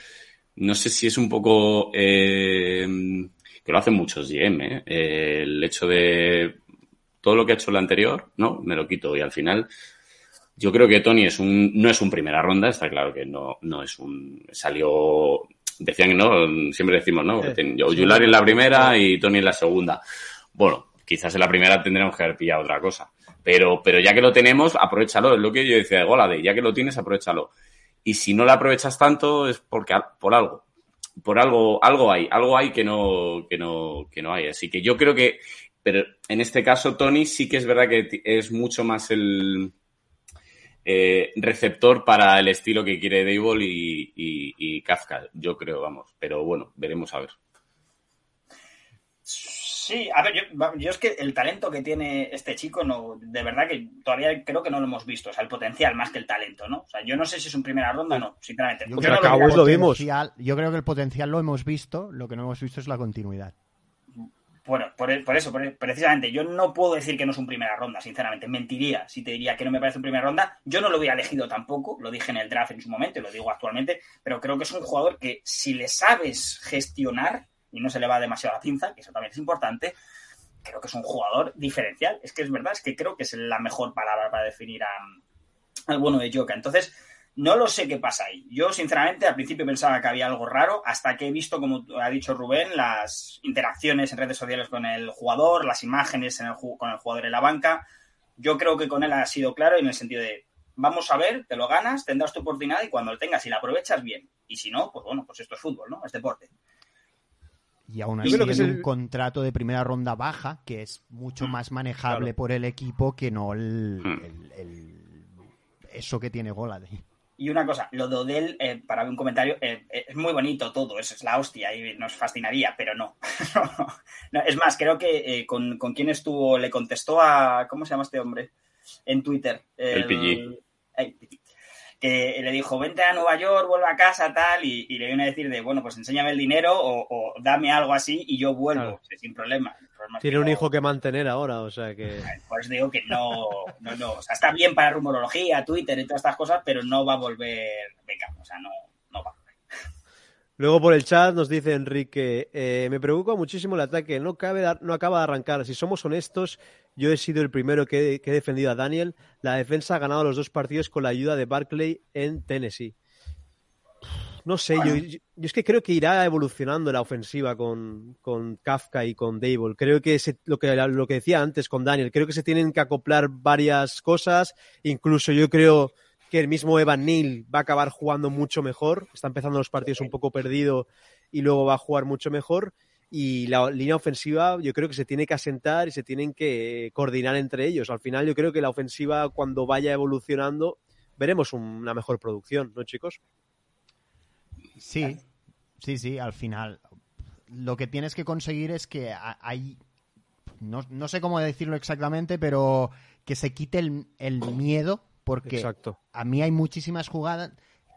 no sé si es un poco eh, que lo hacen muchos GM, ¿eh? El hecho de todo lo que ha hecho el anterior, no, me lo quito y al final yo creo que Tony es un, no es un primera ronda, está claro que no, no es un, salió, decían, ¿no? Siempre decimos, ¿no? Yo, Yulari en la primera y Tony en la segunda. Bueno, quizás en la primera tendremos que haber pillado otra cosa. Pero, pero ya que lo tenemos, aprovechalo. Es lo que yo decía de Golade. Ya que lo tienes, aprovechalo. Y si no lo aprovechas tanto, es porque por algo. Por algo, algo hay, algo hay que no, que no, que no hay. Así que yo creo que, pero en este caso, Tony sí que es verdad que es mucho más el, eh, receptor para el estilo que quiere Dable y, y, Kafka, yo creo, vamos. Pero bueno, veremos a ver. Sí, a ver, yo, es que el talento que tiene este chico, no, de verdad que todavía creo que no lo hemos visto. O sea, el potencial más que el talento, ¿no? O sea, yo no sé si es un primera ronda o no, sinceramente. Yo creo, que lo vimos. yo creo que el potencial lo hemos visto, lo que no hemos visto es la continuidad. Bueno, por, eso, precisamente, yo no puedo decir que no es un primera ronda, sinceramente. Mentiría si te diría que no me parece un primera ronda. Yo no lo hubiera elegido tampoco, lo dije en el draft en su momento y lo digo actualmente, pero creo que es un jugador que si le sabes gestionar y no se le va demasiado la pinza, que eso también es importante, creo que es un jugador diferencial. Es que es verdad, es que creo que es la mejor palabra para definir a, al bueno de Joka. Entonces, no lo sé qué pasa ahí. Yo, sinceramente, al principio pensaba que había algo raro, hasta que he visto, como ha dicho Rubén, las interacciones en redes sociales con el jugador, las imágenes en el, con el jugador en la banca. Yo creo que con él ha sido claro en el sentido de, vamos a ver, te lo ganas, tendrás tu oportunidad y cuando lo tengas y la aprovechas, bien. Y si no, pues bueno, pues esto es fútbol, ¿no? Es deporte. Y aún así es un contrato de primera ronda baja, que es mucho mm, más manejable por el equipo que no el, mm. eso que tiene Golade. Y una cosa, lo de Odell, eh, para un comentario, eh, eh, es muy bonito todo, eso es la hostia y nos fascinaría, pero no. es más, creo que con, con quién estuvo, le contestó a, ¿cómo se llama este hombre? En Twitter. El, PG que le dijo, vente a Nueva York, vuelve a casa, tal, y, le viene a decir de, bueno, pues enséñame el dinero o, dame algo así y yo vuelvo, sin problema. Tiene un hijo que mantener ahora, o sea que... Pues digo que no, no, no, o sea, está bien para rumorología, Twitter y todas estas cosas, pero no va a volver venga, o sea, no, no va. Luego por el chat nos dice Enrique, eh, me preocupa muchísimo el ataque, no, cabe, no acaba de arrancar. Si somos honestos, yo he sido el primero que, he defendido a Daniel. La defensa ha ganado los dos partidos con la ayuda de Barclay en Tennessee. No sé, yo, es que creo que irá evolucionando la ofensiva con, Kafka y con Dable. Creo que, lo que lo que decía antes con Daniel, creo que se tienen que acoplar varias cosas. Incluso yo creo que el mismo Evan Neal va a acabar jugando mucho mejor. Está empezando los partidos un poco perdido y luego va a jugar mucho mejor. Y la línea ofensiva yo creo que se tiene que asentar y se tienen que coordinar entre ellos. Al final yo creo que la ofensiva cuando vaya evolucionando veremos una mejor producción, ¿no chicos? Sí, sí, sí, al final. Lo que tienes que conseguir es que hay, no, no sé cómo decirlo exactamente, pero que se quite el, el miedo porque a mí hay muchísimas jugadas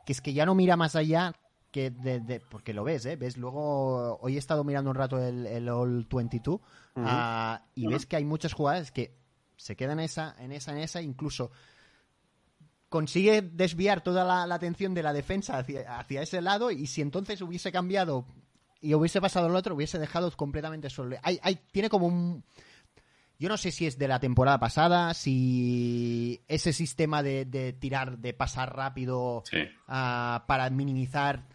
que es que ya no mira más allá que de, porque lo ves, ¿eh? Ves luego, hoy he estado mirando un rato el, el All 22 ah, y ves que hay muchas jugadas que se quedan en esa, en esa, en esa, incluso consigue desviar toda la, atención de la defensa hacia, hacia, ese lado y si entonces hubiese cambiado y hubiese pasado al otro, hubiese dejado completamente solo. Hay, hay, tiene como un yo no sé si es de la temporada pasada, si ese sistema de, tirar, de pasar rápido ah, para minimizar,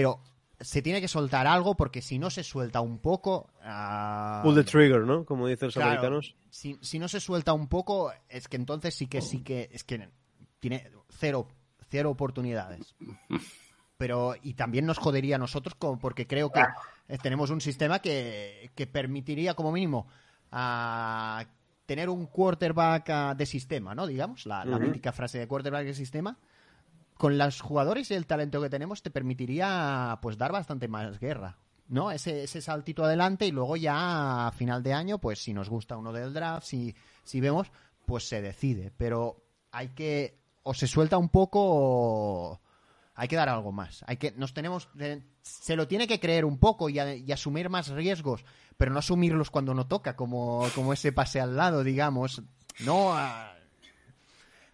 pero se tiene que soltar algo porque si no se suelta un poco... Uh, Pull the trigger, ¿no? Como dicen los americanos. Si, si, no se suelta un poco, es que entonces sí que sí que... Es que tiene cero, cero oportunidades. Pero, y también nos jodería a nosotros porque creo que tenemos un sistema que, que permitiría como mínimo a tener un quarterback ah, de sistema, ¿no? Digamos, la, mítica frase de quarterback de sistema. Con los jugadores y el talento que tenemos te permitiría pues dar bastante más guerra, ¿no? Ese, ese saltito adelante y luego ya a final de año, pues si nos gusta uno del draft, si, si vemos, pues se decide. Pero hay que, o se suelta un poco o hay que dar algo más. Hay que, nos tenemos, se lo tiene que creer un poco y, y asumir más riesgos pero no asumirlos cuando no toca, como, como ese pase al lado, digamos. No.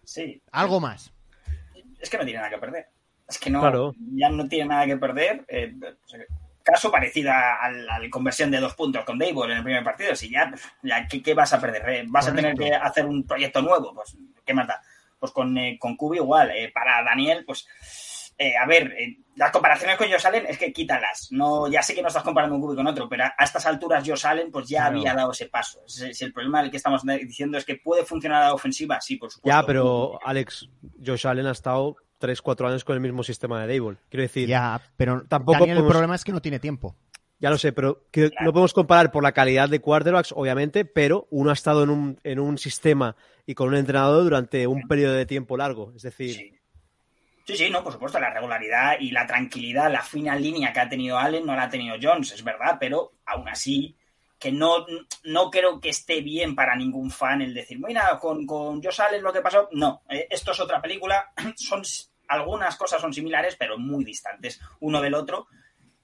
Sí. Algo más. Es que no tiene nada que perder. Es que no. Ya no tiene nada que perder. Eh, caso parecido a, la conversión de dos puntos con Dable en el primer partido. Si ya, ya ¿qué, qué vas a perder? Eh, ¿Vas a tener que hacer un proyecto nuevo? Pues, ¿qué más da? Pues con, eh, con Kubi igual. eh, para Daniel, pues, eh, a ver, eh, las comparaciones con Josh Allen es que quítalas. No, ya sé que no estás comparando un Kubi con otro, pero a, a estas alturas Josh Allen pues ya Claro. había dado ese paso. Si, si el problema del que estamos diciendo es que puede funcionar la ofensiva, sí, por supuesto. Ya, pero Alex, Josh Allen ha estado 3-4 años con el mismo sistema de Dable. Quiero decir, ya, Ya, pero Tampoco Daniel, el problema es que no tiene tiempo. lo sé, pero que no podemos comparar por la calidad de quarterbacks, obviamente, pero uno ha estado en un, en un sistema y con un entrenador durante un periodo de tiempo largo. Es decir, Sí. Sí, sí, no, por supuesto, la regularidad y la tranquilidad, la fina línea que ha tenido Allen no la ha tenido Jones, es verdad, pero aún así, que no, no creo que esté bien para ningún fan el decir, mira, con, con Josh Allen lo que pasó, no, eh, esto es otra película, son algunas cosas son similares, pero muy distantes uno del otro,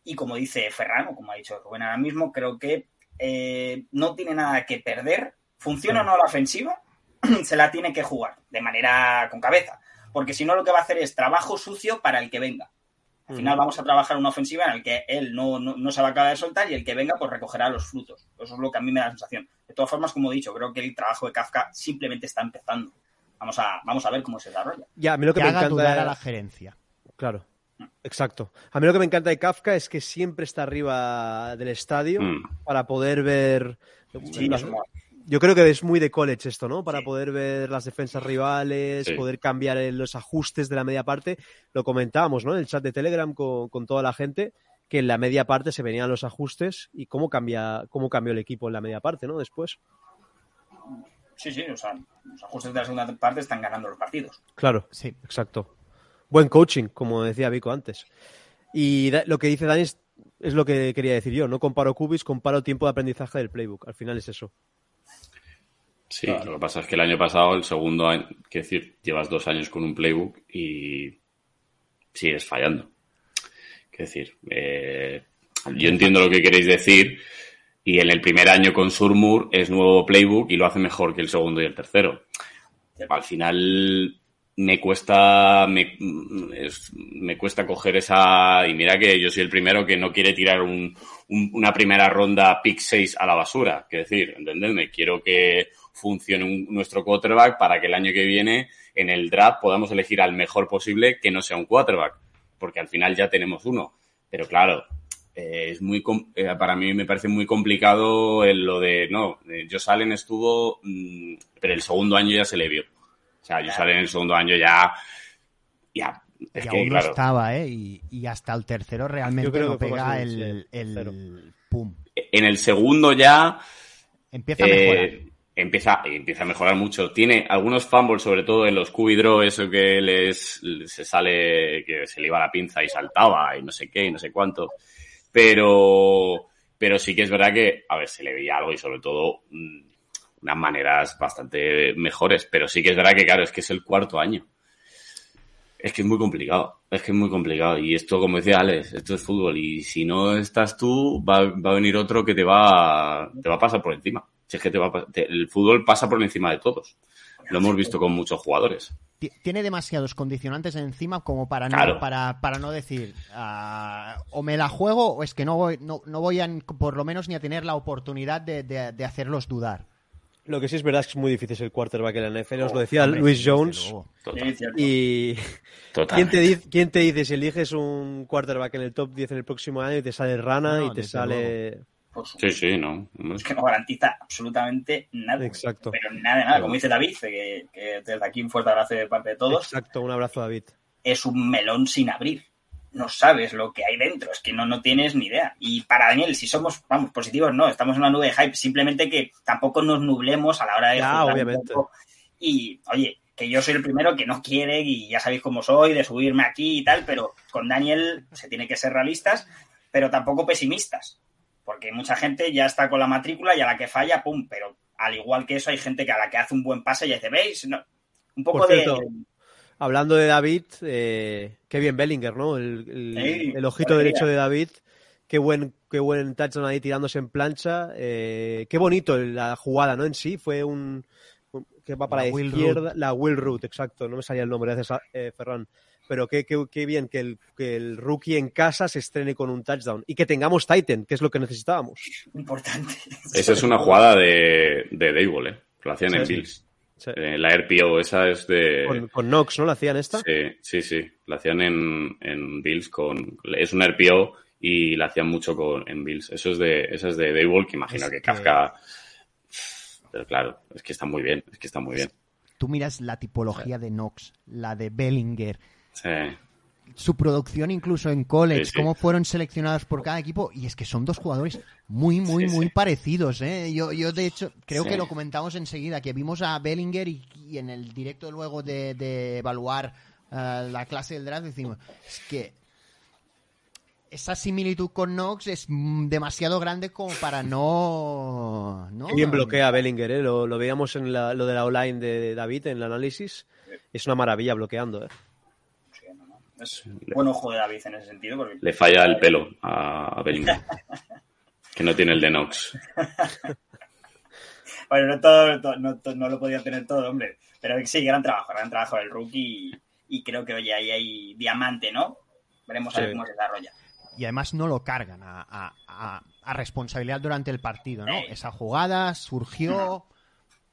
y como dice Ferran, o como ha dicho Rubén ahora mismo, creo que eh, no tiene nada que perder, funciona o no la ofensiva, se la tiene que jugar de manera con cabeza porque si no lo que va a hacer es trabajo sucio para el que venga. Al final vamos a trabajar una ofensiva en la que él no, no, no se va a acabar de soltar y el que venga pues recogerá los frutos. Eso es lo que a mí me da la sensación. De todas formas, como he dicho, creo que el trabajo de Kafka simplemente está empezando. Vamos a, vamos a ver cómo se desarrolla. ya, a mí lo que, Que me haga encanta... dudar a la gerencia. Claro, exacto. A mí lo que me encanta de Kafka es que siempre está arriba del estadio Mm. para poder ver... Sí, las-. Yo creo que es muy de college esto, ¿no? Para Sí. poder ver las defensas rivales, Sí. poder cambiar el- los ajustes de la media parte. Lo comentábamos, ¿no? En el chat de Telegram con, con toda la gente, que en la media parte se venían los ajustes y cómo cambia, cómo cambió el equipo en la media parte, ¿no? Después. Sí, sí, o sea, los ajustes de la segunda parte están ganando los partidos. Claro, Sí. exacto. Buen coaching, como decía Vico antes. Y lo que dice Dani es, es lo que quería decir yo. No comparo cubis, comparo tiempo de aprendizaje del playbook. Al final es eso. Sí, lo que pasa es que el año pasado, el segundo año, quiero decir, llevas dos años con un playbook y sigues fallando. Quiero decir, eh, yo entiendo lo que queréis decir y en el primer año con Surmur es nuevo playbook y lo hace mejor que el segundo y el tercero. Al final me cuesta me, es- me cuesta coger esa y mira que yo soy el primero que no quiere tirar un, un- una primera ronda pick 6 a la basura, quiero decir, entendedme, quiero que funcione un- nuestro quarterback para que el año que viene en el draft podamos elegir al mejor posible que no sea un quarterback, porque al final ya tenemos uno. Pero claro, eh, es muy eh, para mí me parece muy complicado el- lo de no, eh, Josh Allen estuvo, mm, pero el segundo año ya se le vio. O sea, Josh Allen en el segundo año ya, ya, es y que aún no claro, estaba, ¿eh? Y, y hasta el tercero realmente creo no pega el, el pum. en el segundo ya Empieza a mejorar. Eh, empieza, empieza a mejorar mucho. Tiene algunos fumbles, sobre todo en los QB draw, eso que les, se sale, que se le iba la pinza y saltaba y no sé qué y no sé cuánto. Pero, pero sí que es verdad que, a ver, se le veía algo y sobre todo mm, unas maneras bastante mejores. Pero sí que es verdad que, claro, es que es el cuarto año. Es que es muy complicado, es que es muy complicado. Y esto, como decía Alex, esto es fútbol. Y si no estás tú, va, va a venir otro que te va, te va a pasar por encima. Si es que te va a pa- te- el fútbol pasa por encima de todos. Lo hemos visto con muchos jugadores. Ti- Tiene demasiados condicionantes encima como para no, Claro. para, para no decir ah, o me la juego o es que no voy, no, no voy a, por lo menos ni a tener la oportunidad de, de- de hacerlos dudar. Lo que sí es verdad es que es muy difícil ser quarterback en la NFL. Os lo decía Hombre, Luis Jones. Total. Y total. ¿quién te, dice, ¿quién te dice si eliges un quarterback en el top 10 en el próximo año y te sale Rana No, y te sale... Por. Sí, sí, no. Es que no garantiza absolutamente nada. Exacto. Pero nada, nada. Como dice David, que, que desde aquí un fuerte abrazo de parte de todos. Exacto, un abrazo David. es un melón sin abrir. No sabes lo que hay dentro, es que no, no tienes ni idea. Y para Daniel, si somos, vamos, positivos, no, estamos en una nube de hype, simplemente que tampoco nos nublemos a la hora de un obviamente. Y, oye, que yo soy el primero que no quiere, y ya sabéis cómo soy, de subirme aquí y tal, pero con Daniel se tiene que ser realistas, pero tampoco pesimistas. Porque mucha gente ya está con la matrícula y a la que falla, pum, pero al igual que eso hay gente que a la que hace un buen pase ya dice, ¿veis? No, un poco Por de... Hablando de David, eh, qué bien Bellinger, ¿no? El, el- Sí, el ojito derecho idea. de David. Qué buen, qué buen touchdown ahí tirándose en plancha. Eh, qué bonito la jugada, ¿no? En sí, fue un. un- que va para La la Will izquierda. La Will Root, exacto. No me salía el nombre, gracias, a- eh, Ferran. Pero qué, qué, qué bien que el, que el rookie en casa se estrene con un touchdown y que tengamos Titan, que es lo que necesitábamos. Importante. Esa es una jugada de, de Dable, ¿eh? Lo hacían en. Bills. Sí. Eh, la RPO, esa es de... Con, con Knox, ¿no? ¿La hacían esta? Sí, sí, sí. La hacían en, en Bills con... Es un RPO y la hacían mucho con, en Bills. Eso es de, esa es de Dayball, que imagino Es que que- Kafka... Pero claro, es que está muy bien, es que está muy bien. Tú miras la tipología de Knox, la de Bellinger, Sí. su producción incluso en college, Sí, sí. cómo fueron seleccionados por cada equipo, y es que son dos jugadores muy, muy, Sí, muy sí. parecidos. ¿eh? Yo, yo, de hecho, creo Sí. que lo comentamos enseguida, que vimos a Bellinger y, y en el directo luego de, de evaluar eh, la clase del draft decimos, es que esa similitud con Knox es mm, demasiado grande como para no... ¿no? Bien bloquea Bellinger, ¿eh? Lo, lo veíamos en la- lo de la online de David en el análisis. Es una maravilla bloqueando, ¿eh? Es buen ojo de David en ese sentido. Porque... Le falla el pelo a, a Bellingham. que no tiene el de Knox. Bueno, no, todo, todo- no, lo podía tener todo, hombre. Pero sí, gran trabajo, gran trabajo del rookie. Y, y creo que, oye, ahí hay diamante, ¿no? Veremos a ver cómo se desarrolla. y además no lo cargan a, a- a- a responsabilidad durante el partido, ¿no? Sí. Esa jugada surgió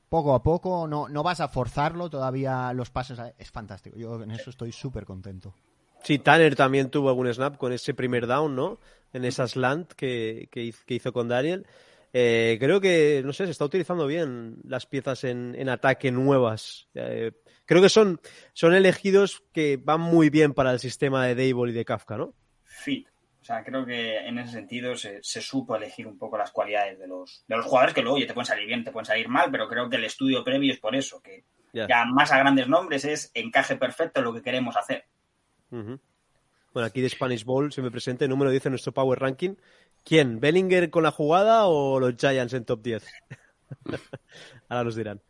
poco a poco, no, no vas a forzarlo, todavía los pases es fantástico. Yo en eso estoy súper contento. Sí, Tanner también tuvo algún snap con ese primer down, ¿no? En esa slant que, que hiz- que hizo con Daniel. Eh, creo que, no sé, se está utilizando bien las piezas en, en ataque nuevas. Eh, creo que son, son elegidos que van muy bien para el sistema de Dable y de Kafka, ¿no? Fit. O sea, creo que en ese sentido se, se supo elegir un poco las cualidades de los, de los jugadores que luego oye, te pueden salir bien, te pueden salir mal, pero creo que el estudio previo es por eso, que Ya. ya más a grandes nombres es encaje perfecto lo que queremos hacer. Bueno, aquí de Spanish Bowl se me presenta el número 10 en nuestro Power Ranking. ¿Quién? ¿Bellinger con la jugada o los Giants en top 10? Ahora nos dirán.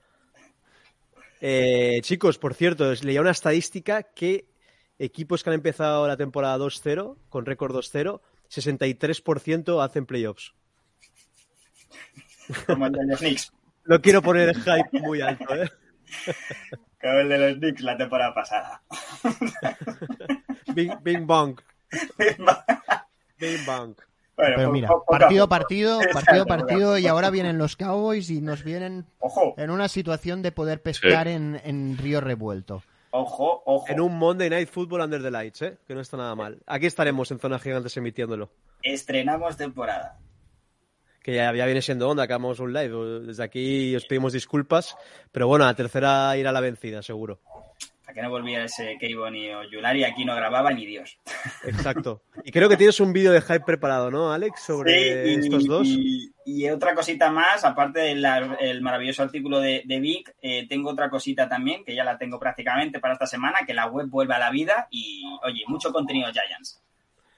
Eh, chicos, por cierto, leía una estadística que equipos que han empezado la temporada 2-0, con récord 2-0, 63% hacen playoffs. Como el de los Knicks. No quiero poner el hype muy alto, ¿eh? Como el de los Knicks la temporada pasada. Bing, bing bong. Bing bong. Bueno, Pero mira, partido partido, Exacto, partido partido, y ahora vienen los Cowboys y nos vienen Ojo, en una situación de poder pescar en, en río revuelto. ojo, ojo. En un Monday Night Football Under the Lights, ¿eh? Que no está nada mal. Aquí estaremos en Zona Gigantes emitiéndolo. Estrenamos temporada. Que ya, ya viene siendo onda, acabamos un live. Desde aquí os pedimos disculpas, pero bueno, la tercera irá la vencida, seguro. A que no volviera ese Keibon o Yulari, aquí no grababa ni Dios. Exacto. Y creo que tienes un vídeo de hype preparado, ¿no, Alex? Sobre Sí, y, estos dos. Y, y otra cosita más, aparte del maravilloso artículo de, de Vic, eh, tengo otra cosita también, que ya la tengo prácticamente para esta semana, que la web vuelve a la vida y, oye, mucho contenido Giants.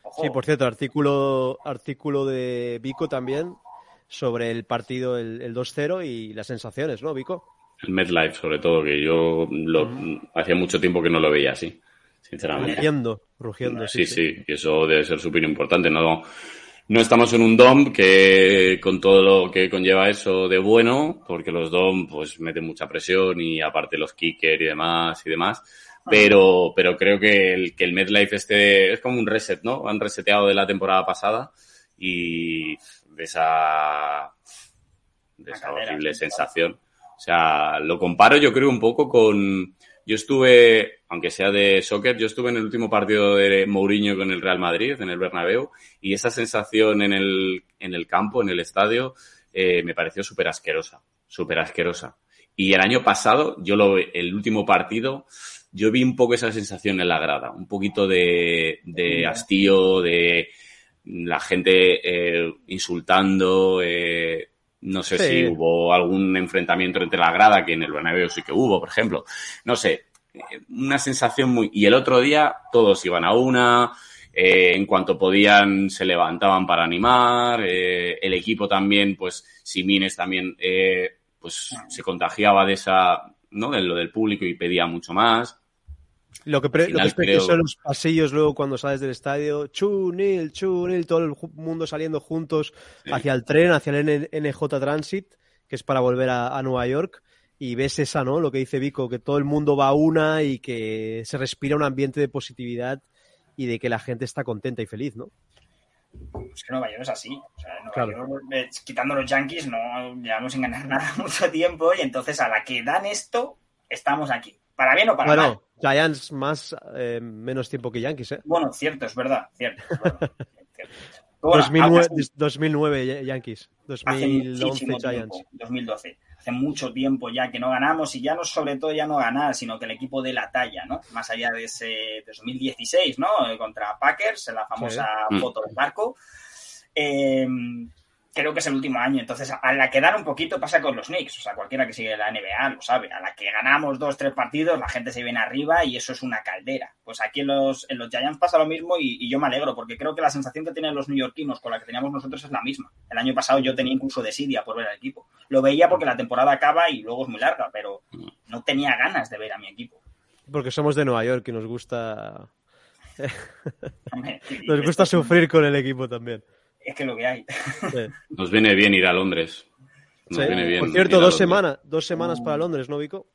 Ojo. Sí, por cierto, artículo, artículo de Vico también sobre el partido, el, el 2-0 y las sensaciones, ¿no, Vico? El MedLife, sobre todo, que yo lo, hacía mucho tiempo que no lo veía así, sinceramente. Rugiendo, rugiendo, sí. Sí, sí, y eso debe ser súper importante. No, no estamos en un DOM que con todo lo que conlleva eso de bueno, porque los DOM pues meten mucha presión y aparte los kicker y demás y demás. Pero, pero creo que el, que el MedLife este es como un reset, ¿no? Han reseteado de la temporada pasada y de esa, de esa cadera, horrible sí, sensación. O sea, lo comparo yo creo un poco con... Yo estuve, aunque sea de soccer, yo estuve en el último partido de Mourinho con el Real Madrid, en el Bernabéu, y esa sensación en el, en el campo, en el estadio, eh, me pareció súper asquerosa, súper asquerosa. Y el año pasado, yo lo, el último partido, yo vi un poco esa sensación en la grada, un poquito de, de hastío, de la gente eh, insultando, eh, no sé Sí. si hubo algún enfrentamiento entre la grada, que en el Bernabéu sí que hubo, por ejemplo. No sé, una sensación muy... Y el otro día todos iban a una, eh, en cuanto podían se levantaban para animar, eh, el equipo también, pues Simines también, eh, pues se contagiaba de esa, ¿no? De lo del público y pedía mucho más. Lo que, pre- Al lo que final es precioso creo- en los pasillos luego cuando sales del estadio, chunil, chunil, todo el mundo saliendo juntos Sí. hacia el tren, hacia el N- NJ Transit, que es para volver a, a Nueva York. y ves esa, ¿no? Lo que dice Vico, que todo el mundo va a una y que se respira un ambiente de positividad y de que la gente está contenta y feliz, ¿no? Es que Nueva York es así. O sea, Nueva Claro. York, eh, quitando los Yankees, no llevamos sin ganar nada mucho tiempo y entonces a la que dan esto, estamos aquí. Para bien o para mal. Bueno, Giants más, eh, menos tiempo que Yankees, ¿eh? Bueno, cierto, es verdad, cierto. es verdad, cierto. Bueno, 2009, aún así, 2009 Yankees, hace 2011 muchísimo Giants. tiempo, 2012. Hace mucho tiempo ya que no ganamos y ya no sobre todo ya no ganar, sino que el equipo de la talla, ¿no? Más allá de ese de 2016, ¿no? Eh, Contra Packers, en la famosa Sí. foto del barco. Eh, creo que es el último año. Entonces, a la que dan un poquito pasa con los Knicks. O sea, cualquiera que sigue la NBA lo sabe. A la que ganamos dos, tres partidos, la gente se viene arriba y eso es una caldera. Pues aquí en los, en los Giants pasa lo mismo y, y yo me alegro porque creo que la sensación que tienen los neoyorquinos con la que teníamos nosotros es la misma. El año pasado yo tenía incluso desidia por ver al equipo. Lo veía porque la temporada acaba y luego es muy larga, pero no tenía ganas de ver a mi equipo. Porque somos de Nueva York y nos gusta, nos gusta sufrir con el equipo también. Es que lo que hay. Sí. Nos viene bien ir a Londres. Nos Sí. viene bien Por cierto, dos semanas, dos semanas para Londres, ¿no, Vico?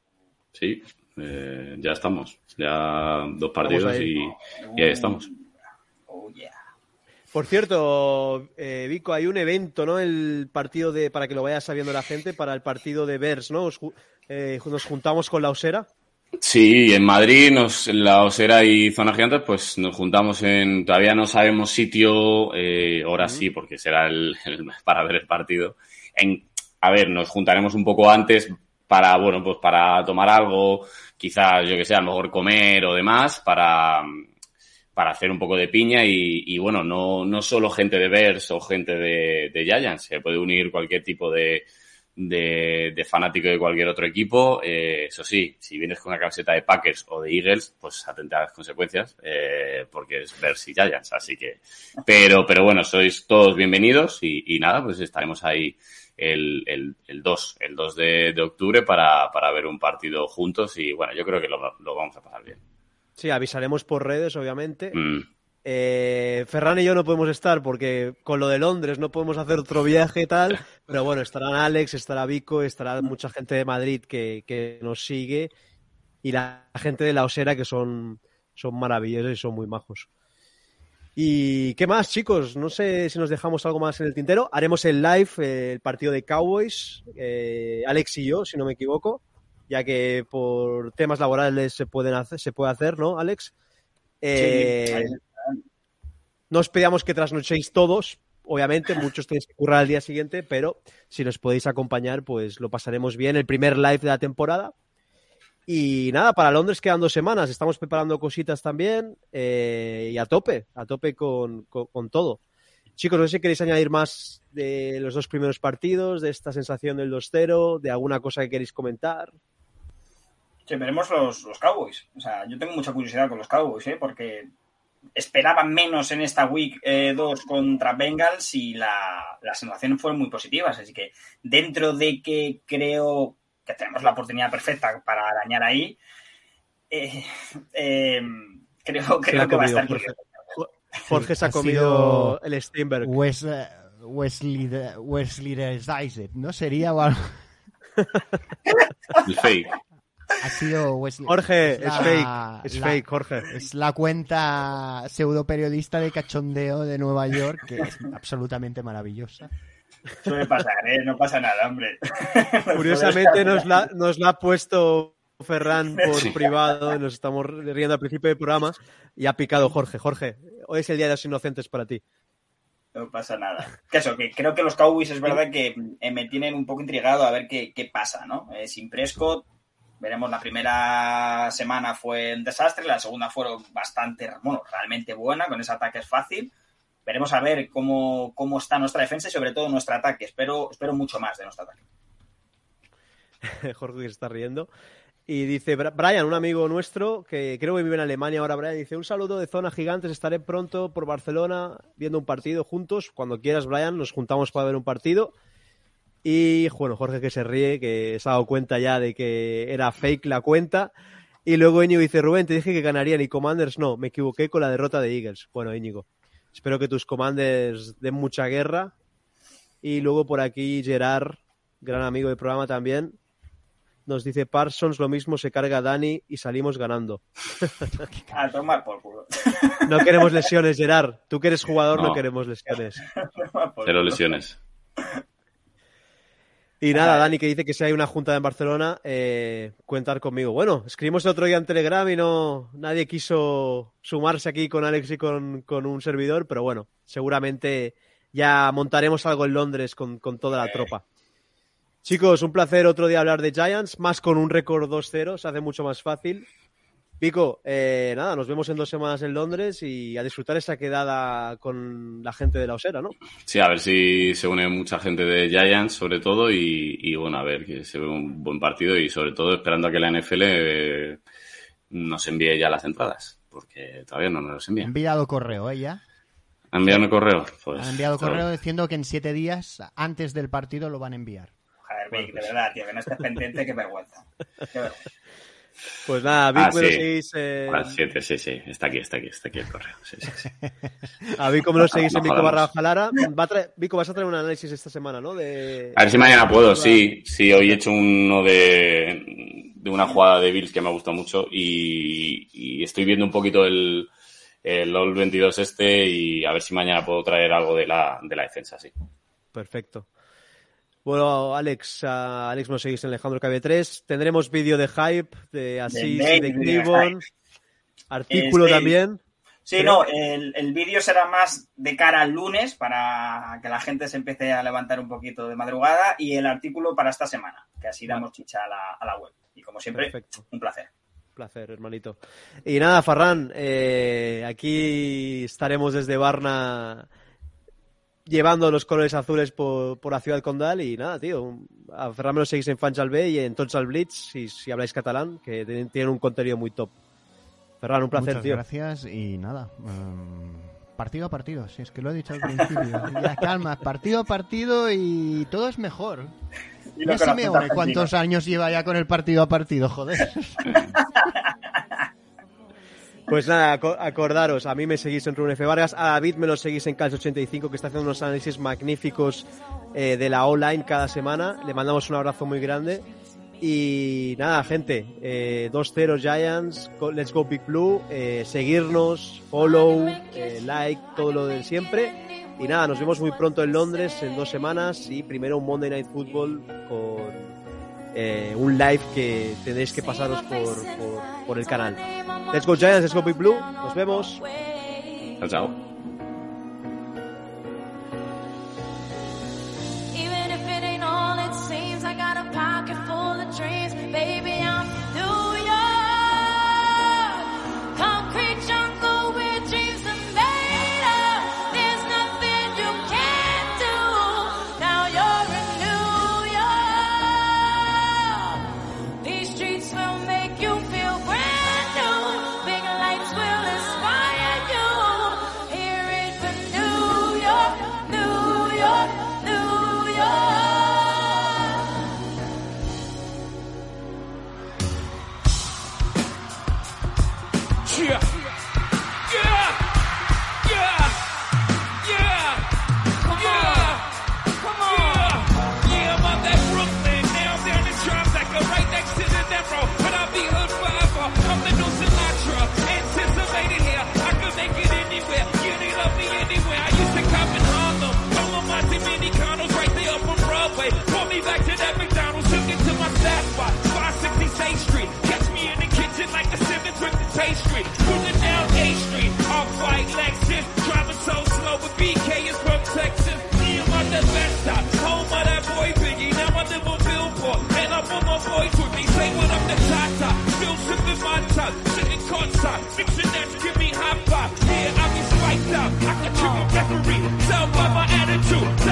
Sí, eh, ya estamos. Ya dos partidos ahí. y, y ahí estamos. Oh, yeah. Por cierto, eh, Vico, hay un evento, ¿no? El partido de, para que lo vaya sabiendo la gente, para el partido de Bears, ¿no? Os eh, nos juntamos con la Osera. Sí, en Madrid, nos, en la Osera y Zona Gigantes, pues nos juntamos en. Todavía no sabemos sitio, eh, ahora sí, porque será el, el- para ver el partido. En, a ver, nos juntaremos un poco antes para, bueno, pues para tomar algo, quizás, yo que sé, a lo mejor comer o demás, para, para hacer un poco de piña y, y bueno, no, no solo gente de Bears o gente de, de Giants, se puede unir cualquier tipo de, de, de fanático de cualquier otro equipo. Eh, eso sí, si vienes con una camiseta de Packers o de Eagles, pues atenta a las consecuencias, eh, porque es y Giants, así que... Pero, pero bueno, sois todos bienvenidos y, y nada, pues estaremos ahí el, el, el 2, el 2 de, de octubre para, para ver un partido juntos y bueno, yo creo que lo, lo vamos a pasar bien. Sí, avisaremos por redes, obviamente. Mm. Eh, Ferran y yo no podemos estar porque con lo de Londres no podemos hacer otro viaje y tal, pero bueno, estarán Alex, estará Vico, estará mucha gente de Madrid que, que nos sigue y la gente de la Osera que son, son maravillosos y son muy majos. ¿Y qué más, chicos? No sé si nos dejamos algo más en el tintero. Haremos el live, eh, el partido de Cowboys, eh, Alex y yo, si no me equivoco, ya que por temas laborales se pueden hacer, se puede hacer, ¿no, Alex? Eh, ahí no os pedíamos que trasnochéis todos, obviamente, muchos tenéis que currar al día siguiente, pero si nos podéis acompañar, pues lo pasaremos bien. El primer live de la temporada. Y nada, para Londres quedan dos semanas. Estamos preparando cositas también eh, y a tope, a tope con, con- todo. Chicos, no sé si queréis añadir más de los dos primeros partidos, de esta sensación del 2-0, de alguna cosa que queréis comentar. Veremos los, los Cowboys. O sea, yo tengo mucha curiosidad con los Cowboys, ¿eh? porque esperaba menos en esta Week 2 contra Bengals y la, las sensaciones fueron muy positivas. Así que dentro de que creo que tenemos la oportunidad perfecta para arañar ahí, eh, eh, creo, creo que va a comido, estar Jorge. se ha Ha comido el Steinberg. Wes, eh, Wesley, Wesley Zizek, ¿no? Sería o algo. El fake. Ha sido Wesley. Jorge, es fake, es la- fake, Jorge. Es la cuenta pseudo periodista de cachondeo de Nueva York, que es absolutamente maravillosa. Suele pasar, ¿eh? No pasa nada, hombre. Curiosamente nos la, nos la ha puesto Ferran por Sí. privado, y nos estamos riendo al principio del programa y ha picado Jorge. Jorge, hoy es el Día de los Inocentes para ti. No pasa nada. Que eso, que creo que los Cowboys es verdad que eh, me tienen un poco intrigado a ver qué, qué pasa, ¿no? Eh, sin Prescott, veremos, la primera semana fue un desastre, la segunda fue bastante, bueno, realmente buena, con ese ataque es fácil. Veremos a ver cómo, cómo está nuestra defensa y sobre todo nuestro ataque. Espero, espero mucho más de nuestro ataque. Jorge se está riendo. Y dice Brian, un amigo nuestro que creo que vive en Alemania ahora, Brian, dice un saludo de Zona Gigantes, estaré pronto por Barcelona viendo un partido juntos. Cuando quieras, Brian, nos juntamos para ver un partido. Y bueno, Jorge que se ríe, que se ha dado cuenta ya de que era fake la cuenta. Y luego Íñigo dice, Rubén, te dije que ganarían y Commanders no, me equivoqué con la derrota de Eagles. Bueno, Íñigo, espero que tus Commanders den mucha guerra. Y luego por aquí Gerard, gran amigo del programa también, nos dice Parsons, lo mismo se carga Dani y salimos ganando. A tomar por culo. No queremos lesiones, Gerard. Tú que eres jugador no, No. queremos lesiones. Cero lesiones. Y nada, Dani que dice que si hay una junta en Barcelona, eh, cuentar conmigo. Bueno, escribimos el otro día en Telegram y no nadie quiso sumarse aquí con Alex y con, con un servidor, pero bueno, seguramente ya montaremos algo en Londres con, con toda la tropa. Chicos, un placer otro día hablar de Giants, más con un récord 2-0, se hace mucho más fácil. Pico, eh, nada, nos vemos en dos semanas en Londres y a disfrutar esa quedada con la gente de la Osera, ¿no? Sí, a ver si se une mucha gente de Giants, sobre todo, y, y, bueno, a ver que se ve un buen partido y sobre todo esperando a que la NFL eh, nos envíe ya las entradas, porque todavía no nos las Ha envía. enviado correo, ¿eh? Ya. ¿Han enviado el correo? Pues, Han enviado claro. correo diciendo que en siete días antes del partido lo van a enviar. Joder, Vic, de verdad, tío, que no estés pendiente, qué vergüenza. Qué vergüenza. Pues nada, Vic, Ah, me lo sí. seguís en- A las 7, sí, sí, está aquí, está aquí, está aquí el correo. Sí, sí, sí. A Vico me lo seguís en No Vico barra. Jalara. Va Vico, vas a traer un análisis esta semana, ¿no? De... A ver si mañana puedo, sí. Sí, hoy he hecho uno de, de una jugada de Bills que me ha gustado mucho y, y estoy viendo un poquito el, el All 22 este y a ver si mañana puedo traer algo de la, de la defensa, sí. Perfecto. Bueno, Alex, a Alex seguís en Alejandro KB3. Tendremos vídeo de hype, de Asís de de. Artículo Este- también. Sí, Creo- no, el, el vídeo será más de cara al lunes para que la gente se empiece a levantar un poquito de madrugada y el artículo para esta semana, que así damos chicha a la, a la web. Y como siempre, Perfecto. un placer. placer, hermanito. Y nada, Farran, eh, aquí estaremos desde Varna llevando los colores azules por, por la ciudad condal y nada, tío. un- A Ferran me lo seguís en Fanchal B y en Tots al Blitz, si, si habláis catalán, que tienen, tienen un contenido muy top. Ferran, un placer, Muchas tío. gracias y nada. mm, partido a partido, si es que lo he dicho al principio. ya calma, partido a partido y todo es mejor. Y Ya Simeone. ¿cuántos años lleva ya con el partido a partido? Joder. Pues nada, aco- acordaros, a mí me seguís en Rune F. Vargas, a David me lo seguís en Calcio85, que está haciendo unos análisis magníficos eh, de la online cada semana. Le mandamos un abrazo muy grande. Y nada, gente, eh, 2-0 Giants, Let's Go Big Blue, eh, seguirnos, follow, eh, like, todo lo de siempre. Y nada, nos vemos muy pronto en Londres en dos semanas y primero un Monday Night Football con eh, un live que tendréis que pasaros por, por, por el canal. Let's go Giants, let's go Big Blue. Nos vemos. Chao, chao. Two.